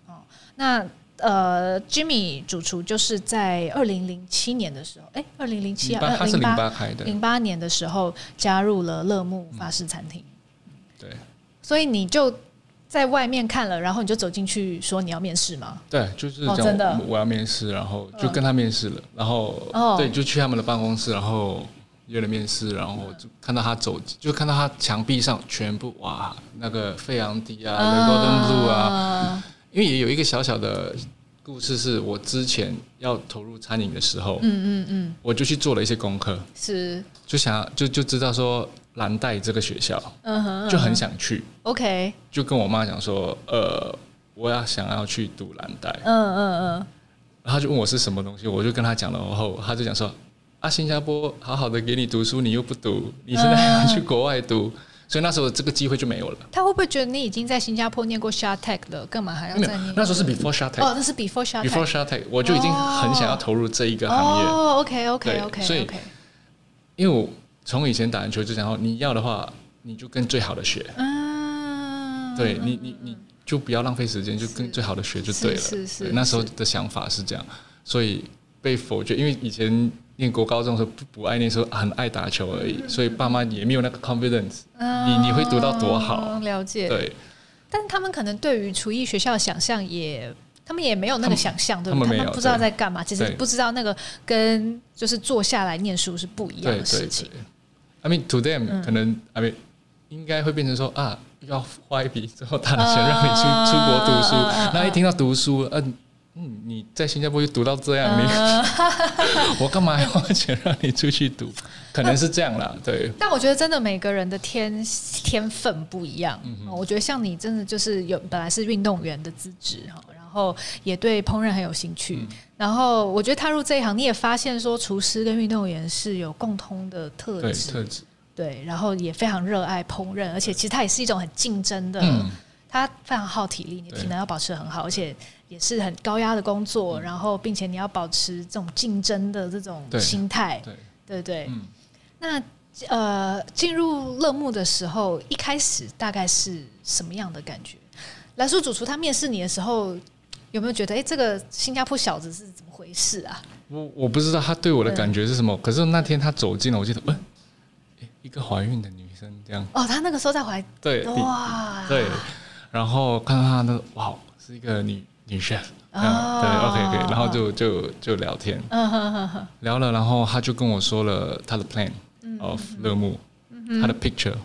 [SPEAKER 1] 哦。那呃，Jimmy 主厨就是在二零零七年的时候，哎，二零零七啊，
[SPEAKER 2] 他是零八
[SPEAKER 1] 零八年的时候加入了乐木法式餐厅。
[SPEAKER 2] 对，
[SPEAKER 1] 所以你就在外面看了，然后你就走进去说你要面试吗？
[SPEAKER 2] 对，就是这样，真的，我要面试，然后就跟他面试了，然后哦，对，就去他们的办公室，然后约了面试，然后就看到他走，就看到他墙壁上全部哇，那个费扬迪啊，雷国登陆啊，因为也有一个小小的故事，是我之前要投入餐饮的时候，嗯嗯嗯，我就去做了一些功课，是，就想就就知道说。蓝带这个学校，嗯哼，就很想去。OK，就跟我妈讲说，呃，我要想要去读蓝带。嗯嗯嗯。然后就问我是什么东西，我就跟他讲了，然后他就讲说，啊，新加坡好好的给你读书，你又不读，你现在要去国外读，所以那时候这个机会就没有了。
[SPEAKER 1] 他会不会觉得你已经在新加坡念过 SHATEC 了，干嘛还要再念？
[SPEAKER 2] 那时候是 before SHATEC。
[SPEAKER 1] 哦，那是 before SHATEC。
[SPEAKER 2] before SHATEC，我就已经很想要投入这一个行业。
[SPEAKER 1] 哦，OK OK OK。
[SPEAKER 2] 所以，因为我。从以前打篮球就讲说，你要的话，你就跟最好的学。嗯，对你，你你就不要浪费时间，就跟最好的学就对了。是是，那时候的想法是这样，所以被否决，因为以前念国高中的时候不不爱念书，很爱打球而已，所以爸妈也没有那个 confidence。你你会读到多好？
[SPEAKER 1] 了解。
[SPEAKER 2] 对，
[SPEAKER 1] 但他们可能对于厨艺学校的想象也。他们也没有那个想象，对不对？他们不知道在干嘛，其实不知道那个跟就是坐下来念书是不一样的事情。
[SPEAKER 2] I mean to them，可能 I mean 应该会变成说啊，要花一笔之后大的钱让你去出国读书，那一听到读书，嗯嗯，你在新加坡就读到这样，你 我干嘛要花钱让你出去读？可能是这样啦，对。
[SPEAKER 1] 但我觉得真的每个人的天天分不一样。我觉得像你真的就是有本来是运动员的资质哈。然后也对烹饪很有兴趣，嗯、然后我觉得踏入这一行，你也发现说厨师跟运动员是有共通的特质，特质对，然后也非常热爱烹饪，而且其实它也是一种很竞争的，嗯、它非常耗体力，你体能要保持很好，而且也是很高压的工作，嗯、然后并且你要保持这种竞争的这种心态，对对对。嗯、那呃，进入乐木的时候，一开始大概是什么样的感觉？来叔主厨他面试你的时候。有没有觉得，哎、欸，这个新加坡小子是怎么回事啊？
[SPEAKER 2] 我我不知道他对我的感觉是什么，嗯、可是那天他走进了，我记得，嗯、欸，一个怀孕的女生这样。
[SPEAKER 1] 哦，他那个时候在怀。
[SPEAKER 2] 对。哇。对。然后看到他那个，哇，是一个女女 chef。哦。对，OK，对，然后就就就聊天。聊了，然后他就跟我说了他的 plan of 乐木，嗯、他的 picture。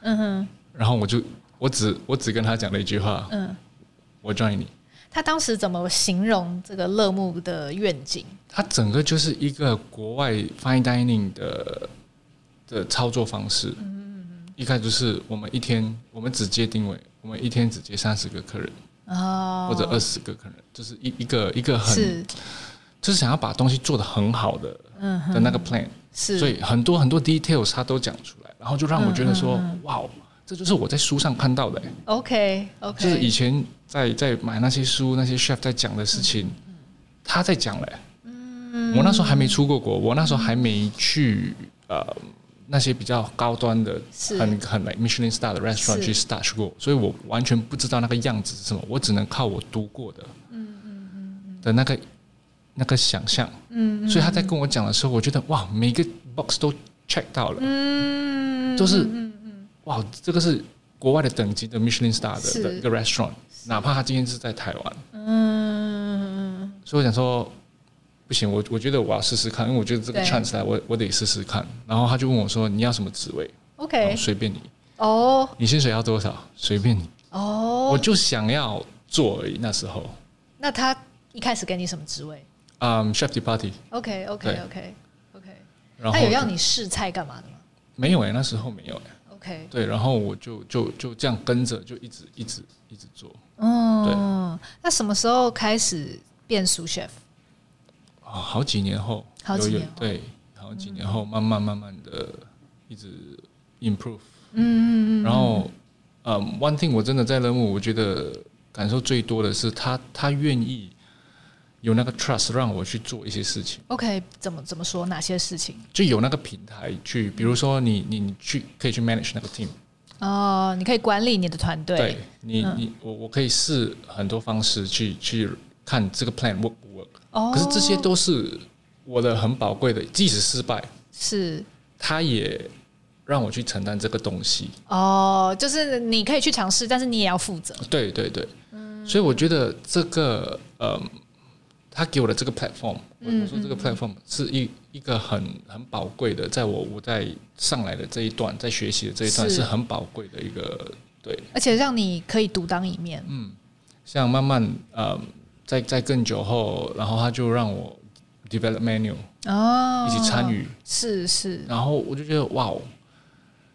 [SPEAKER 2] 嗯哼。然后我就我只我只跟他讲了一句话。嗯。我 join 你。
[SPEAKER 1] 他当时怎么形容这个乐木的愿景？
[SPEAKER 2] 他整个就是一个国外 fine dining 的的操作方式。嗯，一开始就是我们一天我们只接定位，我们一天只接三十个客人，哦，或者二十个客人，就是一一个一个很，就是想要把东西做得很好的，嗯，的那个 plan。是，所以很多很多 details 他都讲出来，然后就让我觉得说，嗯、哇。这就是我在书上看到的。
[SPEAKER 1] OK OK，
[SPEAKER 2] 就是以前在在买那些书，那些 chef 在讲的事情，他在讲嘞。嗯，我那时候还没出过国，我那时候还没去呃那些比较高端的、
[SPEAKER 1] 是。
[SPEAKER 2] 很很 like Michelin star 的 restaurant 去 start 过，所以我完全不知道那个样子是什么，我只能靠我读过的，嗯嗯嗯的那个那个想象，嗯，所以他在跟我讲的时候，我觉得哇，每个 box 都 check 到了，嗯，都是，哇，这个是国外的等级的 Michelin star 的的一个 restaurant，哪怕他今天是在台湾，嗯，所以我想说。不行，我我觉得我要试试看，因为我觉得这个 chance 来，我我得试试看。然后他就问我说：“你要什么职位
[SPEAKER 1] ？”OK，
[SPEAKER 2] 随便你。
[SPEAKER 1] 哦，oh.
[SPEAKER 2] 你薪水要多少？随便你。哦，oh. 我就想要做而已。那时候，
[SPEAKER 1] 那他一开始给你什么职位？
[SPEAKER 2] 嗯、um,，chef de partie。
[SPEAKER 1] OK，OK，OK，OK。然后他有要你试菜干嘛的吗？
[SPEAKER 2] 没有哎、欸，那时候没有哎、欸。
[SPEAKER 1] OK。
[SPEAKER 2] 对，然后我就就就这样跟着，就一直一直一直做。
[SPEAKER 1] 哦，对。那什么时候开始变 sous chef？
[SPEAKER 2] 好几年后，
[SPEAKER 1] 好几年后
[SPEAKER 2] 对，好几年后，慢慢慢慢的一直 improve，嗯
[SPEAKER 1] 嗯嗯，
[SPEAKER 2] 然后，嗯，one thing 我真的在乐沐，我觉得感受最多的是他，他愿意有那个 trust 让我去做一些事情。
[SPEAKER 1] OK，怎么怎么说？哪些事情？
[SPEAKER 2] 就有那个平台去，比如说你你你去可以去 manage 那个 team，
[SPEAKER 1] 哦，你可以管理你的团队，
[SPEAKER 2] 对你你我我可以试很多方式去去看这个 plan work 不 work。可是这些都是我的很宝贵的，即使失败，
[SPEAKER 1] 是
[SPEAKER 2] 他也让我去承担这个东西。
[SPEAKER 1] 哦，就是你可以去尝试，但是你也要负责。
[SPEAKER 2] 对对对，嗯，所以我觉得这个，嗯，他给我的这个 platform，我说这个 platform 是一一个很很宝贵的，在我我在上来的这一段，在学习的这一段是很宝贵的一个，对，
[SPEAKER 1] 而且让你可以独当一面。
[SPEAKER 2] 嗯，像慢慢，嗯。在在更久后，然后他就让我 develop menu 哦，一起参与。
[SPEAKER 1] 是是，
[SPEAKER 2] 然后我就觉得哇哦，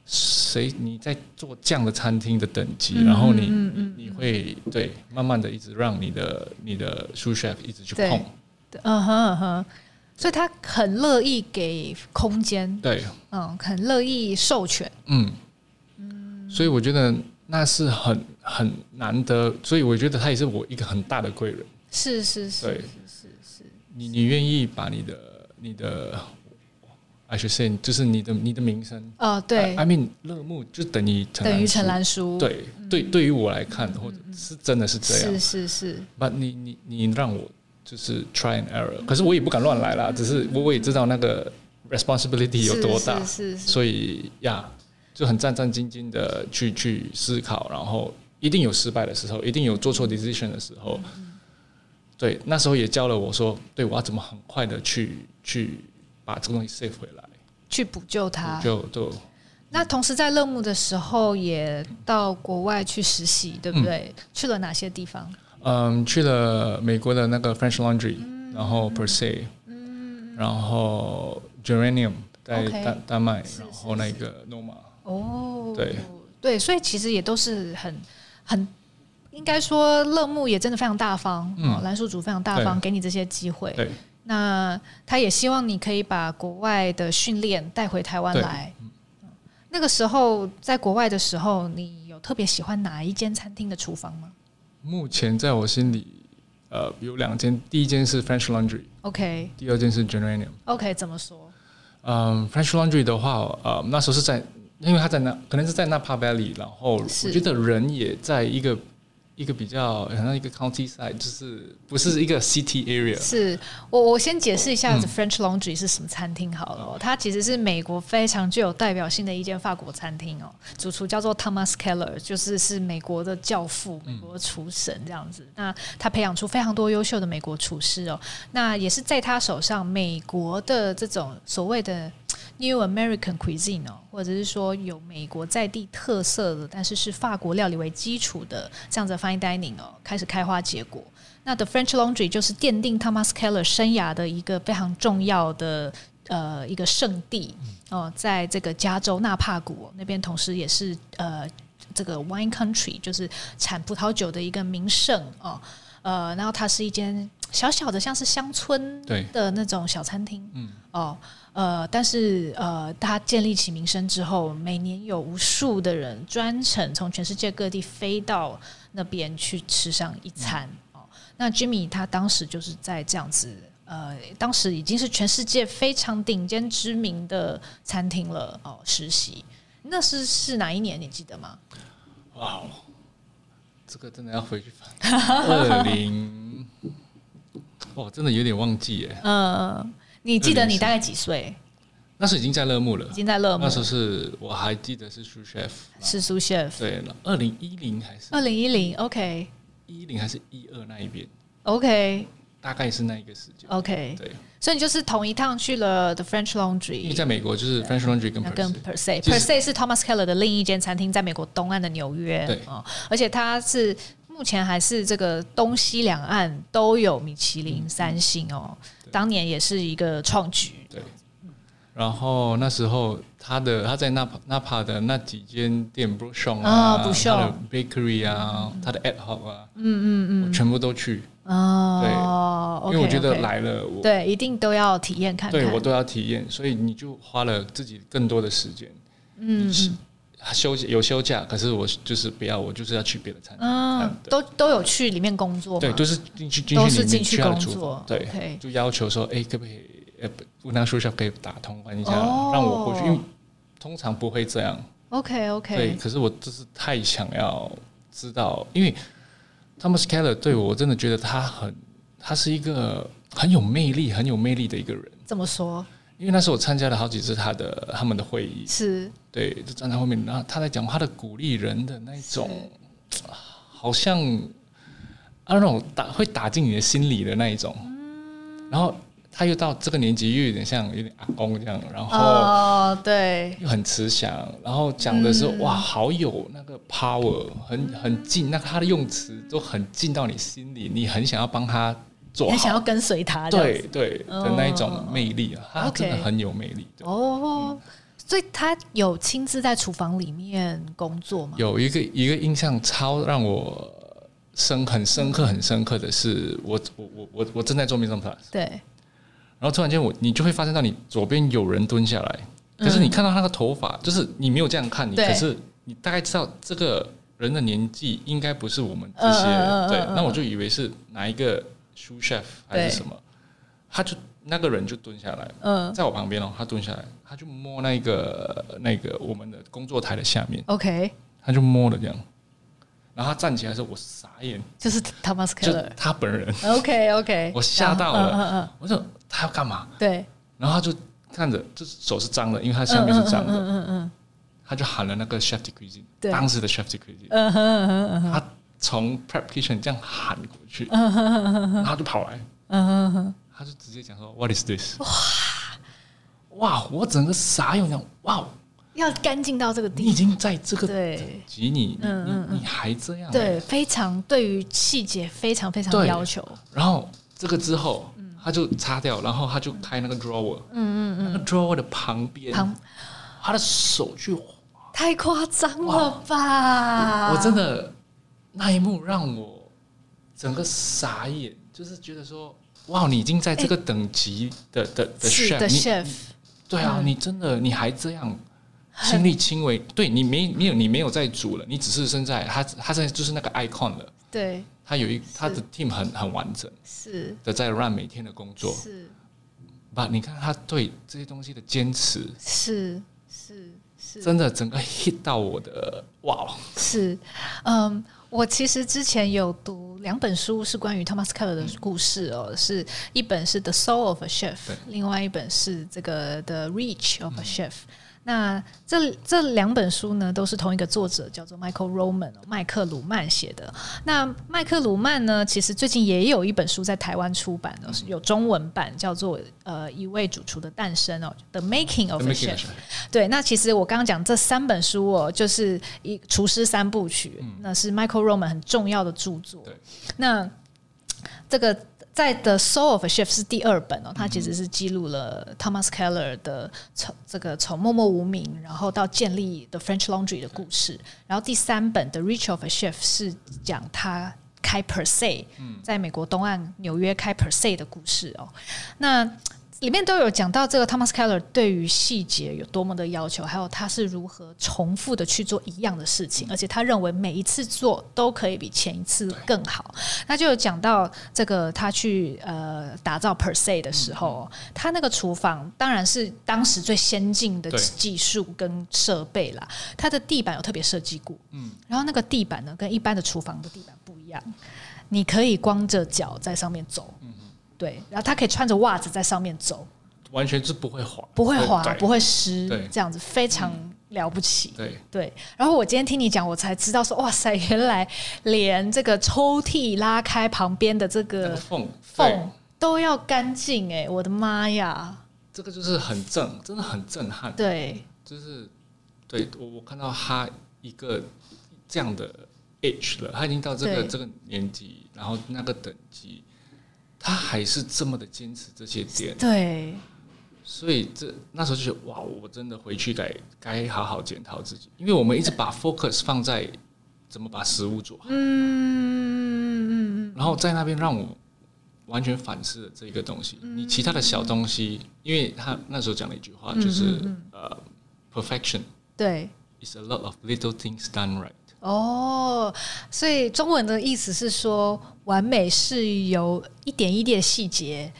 [SPEAKER 2] 谁你在做这样的餐厅的等级，嗯、然后你、嗯嗯、你会对慢慢的一直让你的你的 sous chef 一直去碰，
[SPEAKER 1] 嗯哼嗯哼，所以他很乐意给空间，
[SPEAKER 2] 对，
[SPEAKER 1] 嗯，很乐意授权，
[SPEAKER 2] 嗯嗯，所以我觉得那是很很难得，所以我觉得他也是我一个很大的贵人。
[SPEAKER 1] 是是是，
[SPEAKER 2] 对。是是是，你你愿意把你的你的，I should say，就是你的你的名声
[SPEAKER 1] 哦，对
[SPEAKER 2] ，I mean，乐目就等于
[SPEAKER 1] 等于陈兰书，
[SPEAKER 2] 对对，对于我来看，或者是真的是这样，
[SPEAKER 1] 是是是
[SPEAKER 2] ，But 你你你让我就是 try and error，可是我也不敢乱来啦，只是我我也知道那个 responsibility 有多大，是是，所以呀，就很战战兢兢的去去思考，然后一定有失败的时候，一定有做错 decision 的时候。对，那时候也教了我说，对我要怎么很快的去去把这个东西 save 回来，
[SPEAKER 1] 去补救它。
[SPEAKER 2] 就就
[SPEAKER 1] 那同时在乐沐的时候，也到国外去实习，对不对？嗯、去了哪些地方？
[SPEAKER 2] 嗯，去了美国的那个 French Laundry，嗯、然后 Per Se，嗯，然后 Geranium 在丹丹麦，然后那个 Noma。哦，对
[SPEAKER 1] 对，所以其实也都是很很。应该说，乐木也真的非常大方，嗯，蓝叔主非常大方，给你这些机会。
[SPEAKER 2] 对，
[SPEAKER 1] 那他也希望你可以把国外的训练带回台湾来。那个时候在国外的时候，你有特别喜欢哪一间餐厅的厨房吗？
[SPEAKER 2] 目前在我心里，呃，有两间，第一间是 French Laundry，OK，第二间是 Geranium，OK，
[SPEAKER 1] 怎么说？
[SPEAKER 2] 嗯，French Laundry 的话，呃，那时候是在，因为他在那，可能是在 Napa Valley，然后我觉得人也在一个。一个比较好像一个 county side，就是不是一个 city area。
[SPEAKER 1] 是我我先解释一下 The French Laundry 是什么餐厅好了。嗯、它其实是美国非常具有代表性的一间法国餐厅哦。主厨叫做 Thomas Keller，就是是美国的教父，美国的厨神这样子。嗯、那他培养出非常多优秀的美国厨师哦。那也是在他手上，美国的这种所谓的。New American Cuisine 哦，或者是说有美国在地特色的，但是是法国料理为基础的这样子的 Fine Dining 哦，开始开花结果。那 The French Laundry 就是奠定 Thomas Keller 生涯的一个非常重要的呃一个圣地哦，在这个加州纳帕谷那边，同时也是呃这个 Wine Country，就是产葡萄酒的一个名胜哦。呃，然后它是一间小小的像是乡村的那种小餐厅，嗯哦。呃，但是呃，他建立起名声之后，每年有无数的人专程从全世界各地飞到那边去吃上一餐哦。那 Jimmy 他当时就是在这样子呃，当时已经是全世界非常顶尖知名的餐厅了哦，实习。那是是哪一年？你记得吗？
[SPEAKER 2] 哇，这个真的要回去翻。二零，哇，真的有点忘记耶。
[SPEAKER 1] 嗯，你记得你大概几岁？
[SPEAKER 2] 那时已经在乐木了，
[SPEAKER 1] 已经在乐木。
[SPEAKER 2] 那时候是我还记得是 sous chef，
[SPEAKER 1] 是 sous chef。
[SPEAKER 2] 对，二零一零还是
[SPEAKER 1] 二零一零？OK，
[SPEAKER 2] 一零还是一二那一边
[SPEAKER 1] ？OK，
[SPEAKER 2] 大概是那一个时间。
[SPEAKER 1] OK，
[SPEAKER 2] 对。
[SPEAKER 1] 所以你就是同一趟去了 The French Laundry，
[SPEAKER 2] 因为在美国就是 French Laundry 跟
[SPEAKER 1] 跟 Per Se，Per Se 是 Thomas Keller 的另一间餐厅，在美国东岸的纽约。
[SPEAKER 2] 对，
[SPEAKER 1] 而且它是目前还是这个东西两岸都有米其林三星哦，当年也是一个创举。
[SPEAKER 2] 对。然后那时候他的他在纳帕纳帕的那几间店，Bouchon 啊，他的 Bakery 啊，他的 Ad Hoc 啊，嗯嗯嗯，我全部都去。
[SPEAKER 1] 哦，
[SPEAKER 2] 对，因为我觉得来了，我
[SPEAKER 1] 对一定都要体验看看，
[SPEAKER 2] 对我都要体验，所以你就花了自己更多的时间，嗯，休有休假，可是我就是不要，我就是要去别的餐厅，
[SPEAKER 1] 嗯，都都有去里面工作，
[SPEAKER 2] 对，都是进去
[SPEAKER 1] 进去里面去工作，
[SPEAKER 2] 对，就要求说，哎，可不可以？呃，问他说一下可以打通关一下，让我过去，因为通常不会这样。
[SPEAKER 1] OK OK。
[SPEAKER 2] 对，可是我就是太想要知道，因为 Thomas Keller 对我真的觉得他很，他是一个很有魅力、很有魅力的一个人。
[SPEAKER 1] 怎么说？
[SPEAKER 2] 因为那时候我参加了好几次他的他们的会议，
[SPEAKER 1] 是。
[SPEAKER 2] 对，就站在后面，然后他在讲他的鼓励人的那种，好像啊那种打会打进你的心里的那一种，然后。他又到这个年纪，又有点像有点阿公这样，然后
[SPEAKER 1] 哦，对，
[SPEAKER 2] 又很慈祥，然后讲的是、嗯、哇，好有那个 power，很很近，那他的用词都很近到你心里，你很想要帮他做，
[SPEAKER 1] 很想要跟随他，
[SPEAKER 2] 对对的那一种魅力啊，他真的很有魅力。
[SPEAKER 1] 哦，所以他有亲自在厨房里面工作吗？
[SPEAKER 2] 有一个一个印象超让我深很深刻很深刻的是，我我我我我正在做 mise en place，
[SPEAKER 1] 对。
[SPEAKER 2] 然后突然间，我你就会发现到你左边有人蹲下来，可是你看到他的头发，就是你没有这样看你，可是你大概知道这个人的年纪应该不是我们这些人，对。那我就以为是哪一个 sous chef 还是什么，他就那个人就蹲下来，嗯。在我旁边哦，他蹲下来，他就摸那个那个我们的工作台的下面
[SPEAKER 1] ，OK，
[SPEAKER 2] 他就摸了这样。然后他站起来的时候，我傻眼，
[SPEAKER 1] 就是 Thomas Keller，
[SPEAKER 2] 他本人
[SPEAKER 1] ，OK OK，
[SPEAKER 2] 我吓到了，嗯嗯我说。他要干嘛？
[SPEAKER 1] 对，
[SPEAKER 2] 然后他就看着，就是手是脏的，因为他下面是脏的。嗯嗯嗯，他就喊了那个 chef de cuisine，当时的 chef de cuisine。嗯哼嗯嗯，他从 prep kitchen 这样喊过去，然后就跑来，他就直接讲说 What is this？哇。哇，我整个傻眼，讲哇，
[SPEAKER 1] 要干净到这个地步，
[SPEAKER 2] 你已经在这个对。及，你你你你还这样？
[SPEAKER 1] 对，非常对于细节非常非常要求。
[SPEAKER 2] 然后这个之后。他就擦掉，然后他就开那个 drawer，嗯嗯嗯，那个 drawer 的旁边，旁。他的手去
[SPEAKER 1] 太夸张了吧！
[SPEAKER 2] 我真的那一幕让我整个傻眼，就是觉得说，哇，你已经在这个等级的、欸、的的 chef，
[SPEAKER 1] 的 chef，
[SPEAKER 2] 对啊，嗯、你真的你还这样亲力亲为，对你没没有你没有在煮了，你只是现在他他现在就是那个 icon 了，
[SPEAKER 1] 对。
[SPEAKER 2] 他有一他的 team 很很完整，
[SPEAKER 1] 是。
[SPEAKER 2] 的，在 run 每天的工作，
[SPEAKER 1] 是。
[SPEAKER 2] 把你看他对这些东西的坚持，
[SPEAKER 1] 是是是，
[SPEAKER 2] 真的整个 hit 到我的哇！
[SPEAKER 1] 是，嗯，我其实之前有读两本书，是关于 Thomas Keller 的故事哦，是一本是 The Soul of a Chef，另外一本是这个 The Reach of a Chef。那这这两本书呢，都是同一个作者，叫做 Michael Ruhlman 麦克鲁曼写的。那麦克鲁曼呢，其实最近也有一本书在台湾出版的，有中文版，叫做呃一位主厨的诞生哦，The Making of a Chef。对，那其实我刚刚讲这三本书哦，就是一厨师三部曲，那是 Michael Ruhlman 很重要的著作。那这个。在《The Soul of a Chef》是第二本哦，它其实是记录了 Thomas Keller 的从这个从默默无名，然后到建立 The French Laundry 的故事。然后第三本《The Reach of a Chef》是讲他开 Per Se，在美国东岸纽约开 Per Se 的故事哦。那里面都有讲到这个 Thomas Keller 对于细节有多么的要求，还有他是如何重复的去做一样的事情，而且他认为每一次做都可以比前一次更好。那就有讲到这个他去呃打造 Per Se 的时候，他那个厨房当然是当时最先进的技术跟设备啦，他的地板有特别设计过，嗯，然后那个地板呢跟一般的厨房的地板不一样，你可以光着脚在上面走。对，然后他可以穿着袜子在上面走，
[SPEAKER 2] 完全是不会滑，
[SPEAKER 1] 不会滑，不会湿，这样子非常了不起。
[SPEAKER 2] 对
[SPEAKER 1] 对。然后我今天听你讲，我才知道说，哇塞，原来连这个抽屉拉开旁边的这个缝缝都要干净哎！我的妈呀，
[SPEAKER 2] 这个就是很震，真的很震撼。
[SPEAKER 1] 对，
[SPEAKER 2] 就是对我我看到他一个这样的 age 了，他已经到这个这个年纪，然后那个等级。他还是这么的坚持这些点，
[SPEAKER 1] 对，
[SPEAKER 2] 所以这那时候就觉得哇，我真的回去该该好好检讨自己，因为我们一直把 focus 放在怎么把食物做好，嗯，然后在那边让我完全反思了这个东西。你其他的小东西，因为他那时候讲了一句话，就是呃，perfection，
[SPEAKER 1] 对
[SPEAKER 2] ，is a lot of little things done right。
[SPEAKER 1] 哦，所以中文的意思是说，完美是由一点一滴的细节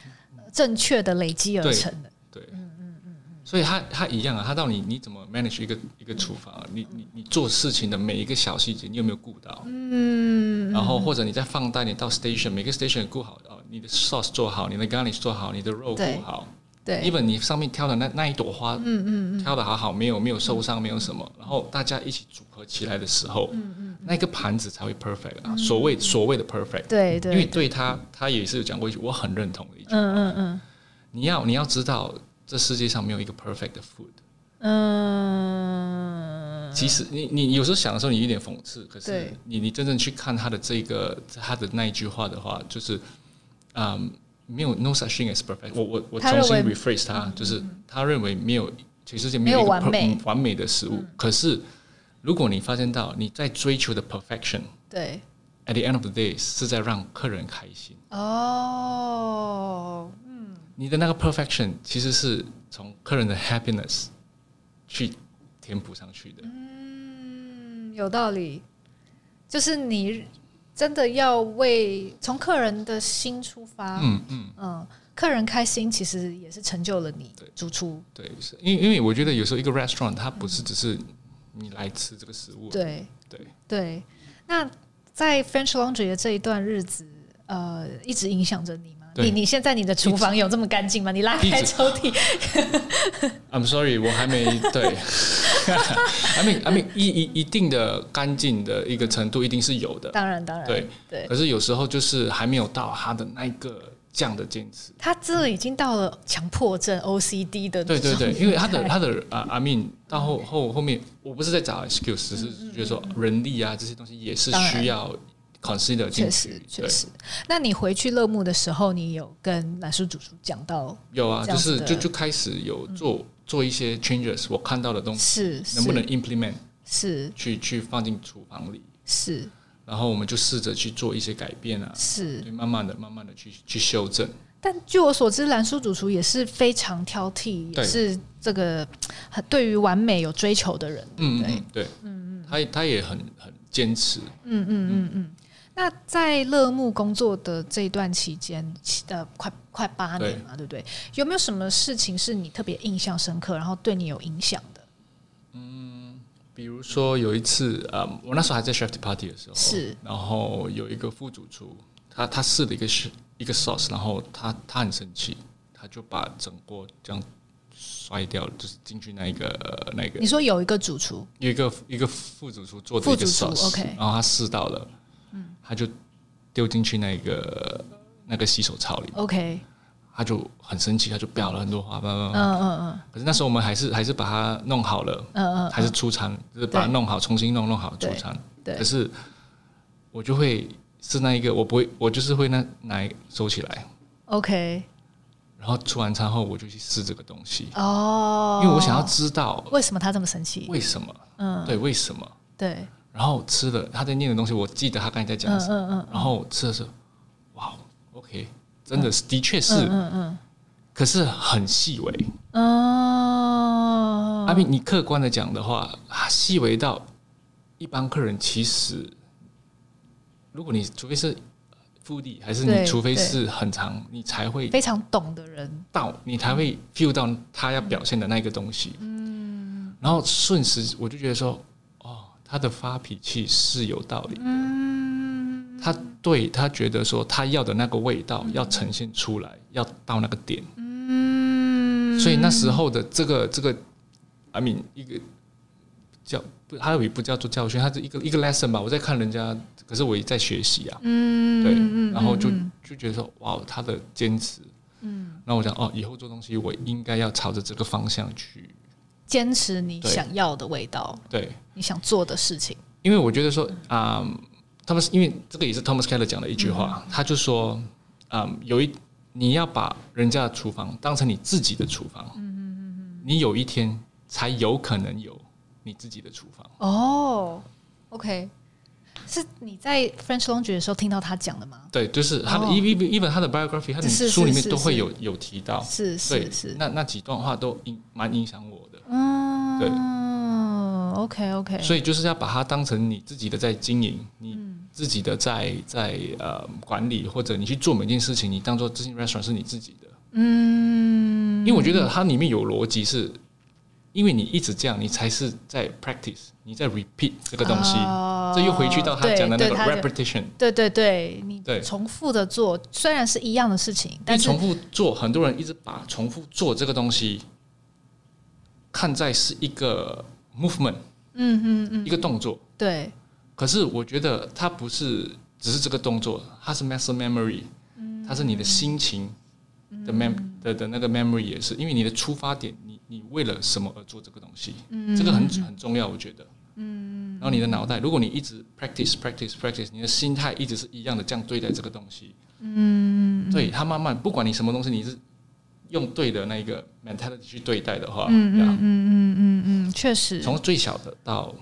[SPEAKER 1] 正确的累积而成的。
[SPEAKER 2] 对，嗯嗯嗯，所以他他一样啊，他到你你怎么 manage 一个一个厨房，你你你做事情的每一个小细节，你有没有顾到？嗯，然后或者你再放大，你到 station 每个 station 顾好哦，你的 sauce 做好，你的 garnish 做好，你的肉顾好。对，因为你上面挑的那那一朵花，嗯嗯嗯，挑的好好，没有没有受伤，没有什么，然后大家一起组合起来的时候，嗯嗯，那个盘子才会 perfect 啊，所谓所谓的 perfect，
[SPEAKER 1] 对对，
[SPEAKER 2] 因为对。他他也是有讲过一句我很认同的一句话，嗯嗯嗯，你要你要知道这世界上没有一个 perfect 的 food，嗯，其实你你有时候想的时候你有点讽刺，可是你你真正去看他的这个他的那一句话的话，就是嗯。没有 no such thing as perfect。我我我重新 rephrase 他，就是他认为没有全世界没有一个完美。完美的食物。可是如果你发现到你在追求的 perfection，
[SPEAKER 1] 对
[SPEAKER 2] ，at the end of the day 是在让客人开心。
[SPEAKER 1] 哦，嗯，
[SPEAKER 2] 你的那个 perfection 其实是从客人的 happiness 去填补上去的。
[SPEAKER 1] 嗯，有道理，就是你。真的要为从客人的心出发，嗯嗯嗯，客人开心其实也是成就了你主
[SPEAKER 2] 厨。对，因为因为我觉得有时候一个 restaurant 它不是只是你来吃这个食物，
[SPEAKER 1] 对
[SPEAKER 2] 对
[SPEAKER 1] 对。那在 French Laundry 的这一段日子，呃，一直影响着你吗。你你现在你的厨房有这么干净吗？你拉开抽屉。
[SPEAKER 2] I'm sorry，我还没对。I mean I mean 一一一定的干净的一个程度一定是有的。
[SPEAKER 1] 当然当然。
[SPEAKER 2] 对对。可是有时候就是还没有到他的那个这样的坚持。
[SPEAKER 1] 他这已经到了强迫症 OCD 的。
[SPEAKER 2] 对对对，因为他的他的啊 I mean 到后后后面，我不是在找 excuse，只是觉得说人力啊这些东西也是需要。consider
[SPEAKER 1] 确实确实，那你回去乐沐的时候，你有跟蓝叔主厨讲到？
[SPEAKER 2] 有啊，就是就就开始有做做一些 changes，我看到的东西是能不能 implement？
[SPEAKER 1] 是
[SPEAKER 2] 去去放进厨房里
[SPEAKER 1] 是，
[SPEAKER 2] 然后我们就试着去做一些改变啊，
[SPEAKER 1] 是，
[SPEAKER 2] 慢慢的慢慢的去去修正。
[SPEAKER 1] 但据我所知，蓝叔主厨也是非常挑剔，也是这个对于完美有追求的人，
[SPEAKER 2] 嗯嗯对，嗯嗯，他他也很很坚持，
[SPEAKER 1] 嗯嗯嗯嗯。那在乐木工作的这一段期间，呃，快快八年嘛，对不对？有没有什么事情是你特别印象深刻，然后对你有影响的？
[SPEAKER 2] 嗯，比如说有一次，呃，我那时候还在 chef de partie 的时候，
[SPEAKER 1] 是，
[SPEAKER 2] 然后有一个副主厨，他他试了一个是一个 sauce，然后他他很生气，他就把整锅这样摔掉了，就是进去那一个那个。
[SPEAKER 1] 你说有一个主厨，
[SPEAKER 2] 有一个一个副主厨做的一个 sauce，OK，然后他试到了。嗯他就丢进去那个那个洗手槽里
[SPEAKER 1] ，OK，
[SPEAKER 2] 他就很生气，他就表了很多话，嗯嗯嗯。可是那时候我们还是还是把它弄好了，嗯嗯，还是出餐，就是把它弄好，重新弄弄好出餐。对，可是我就会是那一个，我不会，我就是会那拿收起来
[SPEAKER 1] ，OK。
[SPEAKER 2] 然后出完餐后，我就去试这个东西，哦，因为我想要知道
[SPEAKER 1] 为什么他这么生气，
[SPEAKER 2] 为什么？嗯，对，为什么？
[SPEAKER 1] 对。
[SPEAKER 2] 然后吃了他在念的东西，我记得他刚才在讲什么。嗯嗯嗯、然后吃的时候，哇，OK，真的是，的确是。嗯嗯，可是很细微
[SPEAKER 1] 哦。
[SPEAKER 2] 阿斌，你客观的讲的话，细微到一般客人其实，如果你除非是 foodie，还是你除非是很长，你才会
[SPEAKER 1] 非常懂的人
[SPEAKER 2] 到，你才会 feel 到他要表现的那个东西。嗯，然后瞬时我就觉得说，哦，他的发脾气是有道理的。嗯，他对他觉得说他要的那个味道要呈现出来，要到那个点。嗯，所以那时候的这个这个。I mean，一个叫不，他也不叫做教训，他是一个一个 lesson 吧。我在看人家，可是我也在学习啊。嗯，对，然后就就觉得说，哇，他的坚持。嗯，然后我想，哦，以后做东西我应该要朝着这个方向去
[SPEAKER 1] 坚持你想要的味道，
[SPEAKER 2] 对，
[SPEAKER 1] 你想做的事情。
[SPEAKER 2] 因为我觉得说，啊、嗯，他们因为这个也是 Thomas Keller 讲的一句话，嗯、他就说，嗯，有一你要把人家的厨房当成你自己的厨房。嗯嗯嗯嗯，你有一天。才有可能有你自己的厨房
[SPEAKER 1] 哦。Oh, OK，是你在 French Laundry 的时候听到他讲的吗？
[SPEAKER 2] 对，就是他的 even even 他的 biography，他的书里面都会有有提到，
[SPEAKER 1] 是是是，
[SPEAKER 2] 那那几段话都影蛮影响我的。
[SPEAKER 1] 嗯，
[SPEAKER 2] 对
[SPEAKER 1] ，OK OK，
[SPEAKER 2] 所以就是要把它当成你自己的在经营，你自己的在在呃管理，或者你去做每件事情，你当做这间 restaurant 是你自己的。嗯，因为我觉得它里面有逻辑是。因为你一直这样，你才是在 practice，你在 repeat 这个东西，这、oh, 又回去到他讲的那个 repetition。
[SPEAKER 1] 对对对，你重复的做，虽然是一样的事情，但是
[SPEAKER 2] 重复做，很多人一直把重复做这个东西看在是一个 movement，嗯嗯嗯，一个动作。
[SPEAKER 1] 对。
[SPEAKER 2] 可是我觉得它不是只是这个动作，它是 muscle memory，它是你的心情的 mem 的的那个 memory 也是，因为你的出发点。你你为了什么而做这个东西？嗯，这个很很重要，我觉得。嗯，然后你的脑袋，如果你一直 practice practice practice，你的心态一直是一样的这样对待这个东西。嗯，对，他慢慢不管你什么东西，你是用对的那个 mentality 去对待的话，嗯嗯嗯
[SPEAKER 1] 嗯嗯嗯，确实。
[SPEAKER 2] 从最小的到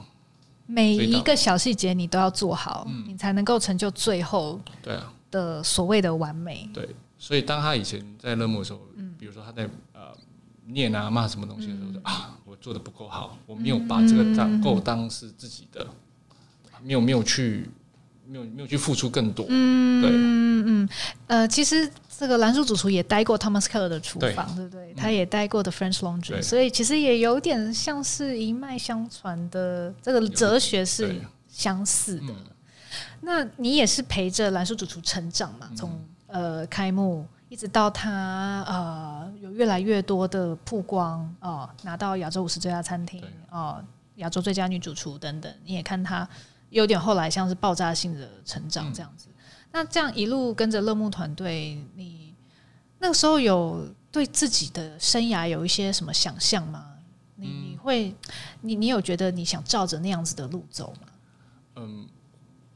[SPEAKER 1] 每一个小细节，你都要做好，你才能够成就最后对啊。的所谓的完美。
[SPEAKER 2] 对，所以当他以前在乐木的时候，比如说他在。念啊骂什么东西的时候，嗯、啊，我做的不够好，我没有把这个当够当是自己的，没有没有去，没有没有去付出更多。嗯，对，嗯
[SPEAKER 1] 嗯，呃，其实这个蓝叔主厨也待过 Thomas Keller 的厨房，对，对不对？他也待过的 French Laundry，所以其实也有点像是一脉相传的，这个哲学是相似的。嗯、那你也是陪着蓝叔主厨成长嘛？从、嗯、呃开幕。一直到他呃有越来越多的曝光哦、呃，拿到亚洲五十最佳餐厅哦，亚、呃、洲最佳女主厨等等，你也看他有点后来像是爆炸性的成长这样子。嗯、那这样一路跟着乐木团队，你那个时候有对自己的生涯有一些什么想象吗？你你会你你有觉得你想照着那样子的路走吗？嗯。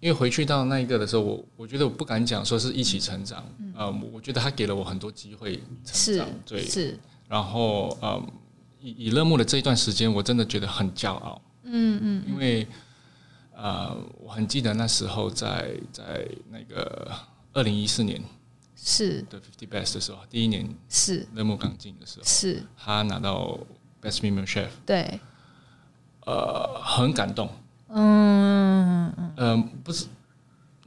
[SPEAKER 2] 因为回去到那一个的时候，我我觉得我不敢讲说是一起成长，嗯，嗯，我觉得他给了我很多机会成长，是对，是。然后，嗯，以以乐木的这一段时间，我真的觉得很骄傲，嗯嗯，因为，呃，我很记得那时候在在那个二零一四年是。的 Fifty Best 的时候，第一年是。乐木刚进的时候，是。他拿到 Best Female Chef，对，呃，很感动。嗯嗯、呃、不是，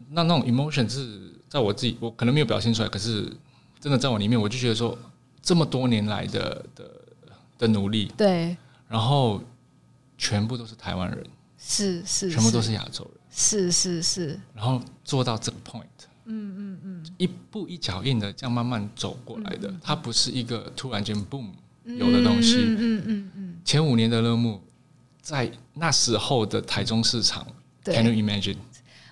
[SPEAKER 2] 那那种 emotion 是在我自己，我可能没有表现出来，可是真的在我里面，我就觉得说，这么多年来的的的努力，对，然后全部都是台湾人，是是，全部都是亚洲人，是是是，然后做到这个 point，嗯嗯嗯，一步一脚印的这样慢慢走过来的，它不是一个突然间 boom 有的东西，嗯嗯嗯嗯，前五年的乐木。在那时候的台中市场，Can you imagine？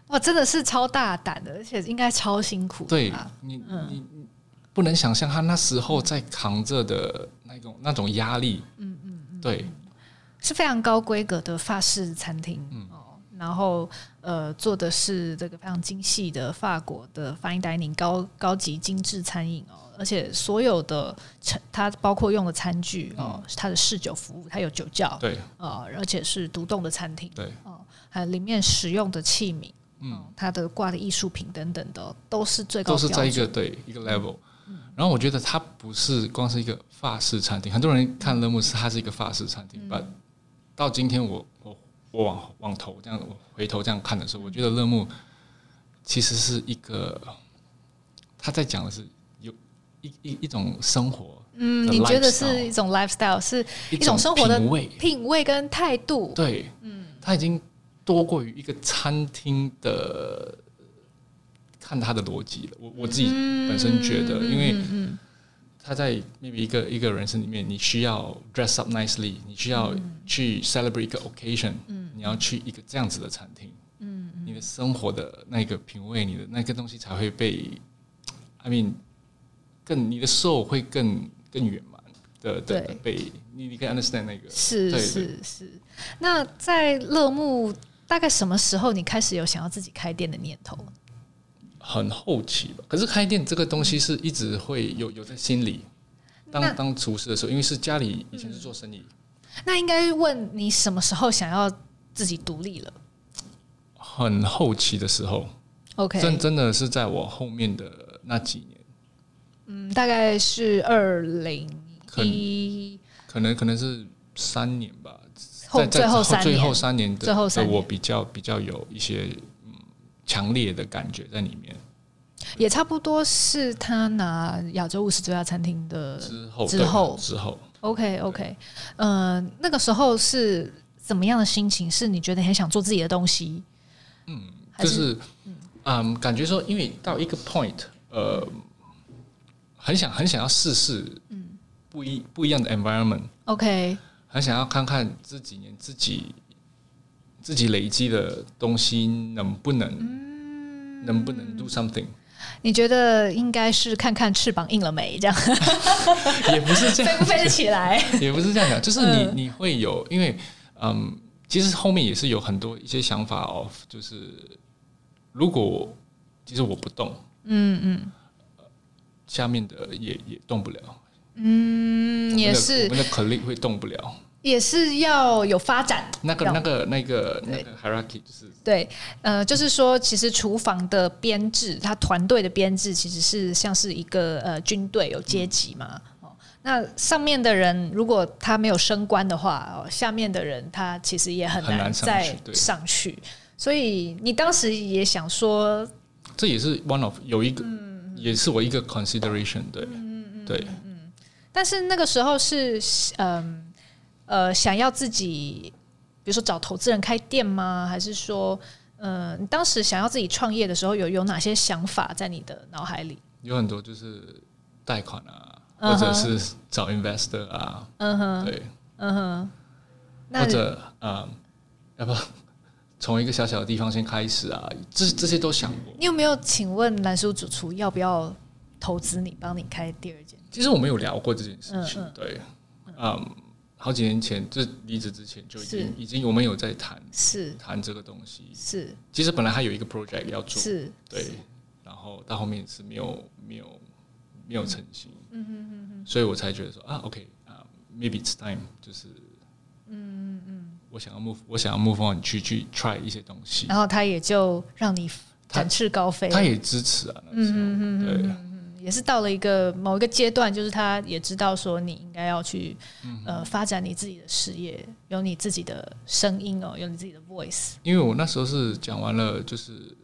[SPEAKER 1] 哇，真的是超大胆的，而且应该超辛苦的。
[SPEAKER 2] 对你，嗯、你不能想象他那时候在扛着的那种那种压力。嗯嗯嗯，对，
[SPEAKER 1] 是非常高规格的法式餐厅。嗯。哦，然后呃，做的是这个非常精细的法国的 fine dining 高高级精致餐饮哦。而且所有的它包括用的餐具哦，它的侍酒服务，它有酒窖，对，呃，而且是独栋的餐厅，对，哦，还有里面使用的器皿，嗯，它的挂的艺术品等等的，都是最高，
[SPEAKER 2] 都是在一个对一个 level。然后我觉得它不是光是一个法式餐厅，很多人看乐慕斯它是一个法式餐厅，但、嗯、到今天我我我往往头这样我回头这样看的时候，我觉得乐木其实是一个他在讲的是有一一一种生活，嗯，
[SPEAKER 1] 你觉得是一种 lifestyle，是一种生活的品味。品味跟态度，
[SPEAKER 2] 对，嗯，他已经多过于一个餐厅的。看他的逻辑了，我我自己本身觉得，因为他在 maybe 一个一个人生里面，你需要 dress up nicely，你需要去 celebrate 一个 occasion，你要去一个这样子的餐厅，你的生活的那个品味，你的那个东西才会被，I mean，更你的 soul 会更更圆满的的被你你可以 understand 那个。
[SPEAKER 1] 是是是。那在乐木大概什么时候你开始有想要自己开店的念头？
[SPEAKER 2] 很后期吧，可是开店这个东西是一直会有有在心里。当当厨师的时候，因为是家里以前是做生意，
[SPEAKER 1] 嗯、那应该问你什么时候想要自己独立了？
[SPEAKER 2] 很后期的时候
[SPEAKER 1] ，OK，
[SPEAKER 2] 真真的是在我后面的那几年，
[SPEAKER 1] 嗯，大概是二零一，
[SPEAKER 2] 可能可能是三年吧，
[SPEAKER 1] 后在最后三年，
[SPEAKER 2] 最后三年的，
[SPEAKER 1] 最后三年
[SPEAKER 2] 我比较比较有一些。强烈的感觉在里面，
[SPEAKER 1] 也差不多是他拿亚洲五十最佳餐厅的
[SPEAKER 2] 之后
[SPEAKER 1] 之后。
[SPEAKER 2] 之后
[SPEAKER 1] ，OK OK，嗯、呃，那个时候是怎么样的心情？是你觉得很想做自己的东西？
[SPEAKER 2] 嗯，就是嗯，嗯，感觉说，因为到一个 point，呃，很想很想要试试，嗯，不一不一样的 environment，OK，很想要看看这几年自己。自己累积的东西能不能，嗯、能不能 do something？
[SPEAKER 1] 你觉得应该是看看翅膀硬了没？这样
[SPEAKER 2] 也不是这样，
[SPEAKER 1] 飞不飞得起来？
[SPEAKER 2] 也不是这样讲，就是你你会有，因为嗯，其实后面也是有很多一些想法哦，就是如果其实我不动，嗯嗯，下面的也也动不了，
[SPEAKER 1] 嗯，也是
[SPEAKER 2] 我们的 colleague 会动不了。
[SPEAKER 1] 也是要有发展，
[SPEAKER 2] 那个、那个、那个、那个 hierarchy 就是
[SPEAKER 1] 对，呃，就是说，其实厨房的编制，他团队的编制其实是像是一个呃军队，有阶级嘛。哦、嗯，那上面的人如果他没有升官的话，哦，下面的人他其实也很难再上去。上去所以你当时也想说，
[SPEAKER 2] 这也是 one of 有一个，嗯、也是我一个 consideration，对，
[SPEAKER 1] 嗯
[SPEAKER 2] 对，
[SPEAKER 1] 嗯，但是那个时候是嗯。呃，想要自己，比如说找投资人开店吗？还是说，你当时想要自己创业的时候，有有哪些想法在你的脑海里？
[SPEAKER 2] 有很多，就是贷款啊，uh huh. 或者是找 investor 啊，嗯哼、uh，huh. 对，嗯哼、uh，huh. 或者啊、不从一个小小的地方先开始啊，这这些都想过。
[SPEAKER 1] 你有没有请问蓝叔主厨要不要投资你，帮你开第二间？
[SPEAKER 2] 其实我们有聊过这件事情，uh. 对，嗯。好几年前，就离职之前就已经已经我们有在谈，是。谈这个东西，是。其实本来还有一个 project 要做，是。对，然后到后面是没有没有没有成型，所以我才觉得说啊，OK 啊，maybe it's time，就是嗯嗯嗯，我想要 move，我想要 move on 去去 try 一些东西，
[SPEAKER 1] 然后他也就让你展翅高飞，
[SPEAKER 2] 他也支持啊，那时候，嗯哼哼哼对。
[SPEAKER 1] 也是到了一个某一个阶段，就是他也知道说你应该要去呃发展你自己的事业，有你自己的声音哦，有你自己的 voice。
[SPEAKER 2] 因为我那时候是讲完了，就是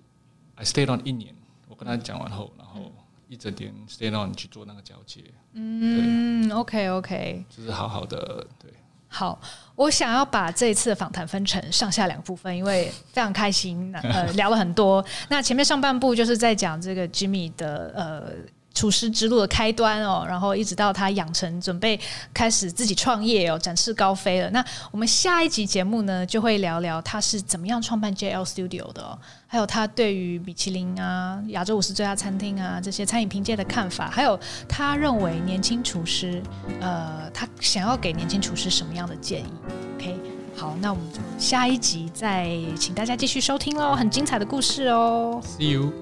[SPEAKER 2] I stayed on 一年，我跟他讲完后，然后一整年 stay on 去做那个交接。
[SPEAKER 1] 嗯，OK OK，
[SPEAKER 2] 就是好好的对。
[SPEAKER 1] 好，我想要把这一次的访谈分成上下两部分，因为非常开心，呃，聊了很多。那前面上半部就是在讲这个 Jimmy 的呃。厨师之路的开端哦，然后一直到他养成准备开始自己创业哦，展翅高飞了。那我们下一集节目呢，就会聊聊他是怎么样创办 JL Studio 的哦，还有他对于米其林啊、亚洲五十最佳餐厅啊这些餐饮评鉴的看法，还有他认为年轻厨师呃，他想要给年轻厨师什么样的建议？OK，好，那我们就下一集再请大家继续收听喽，很精彩的故事哦。
[SPEAKER 2] See you.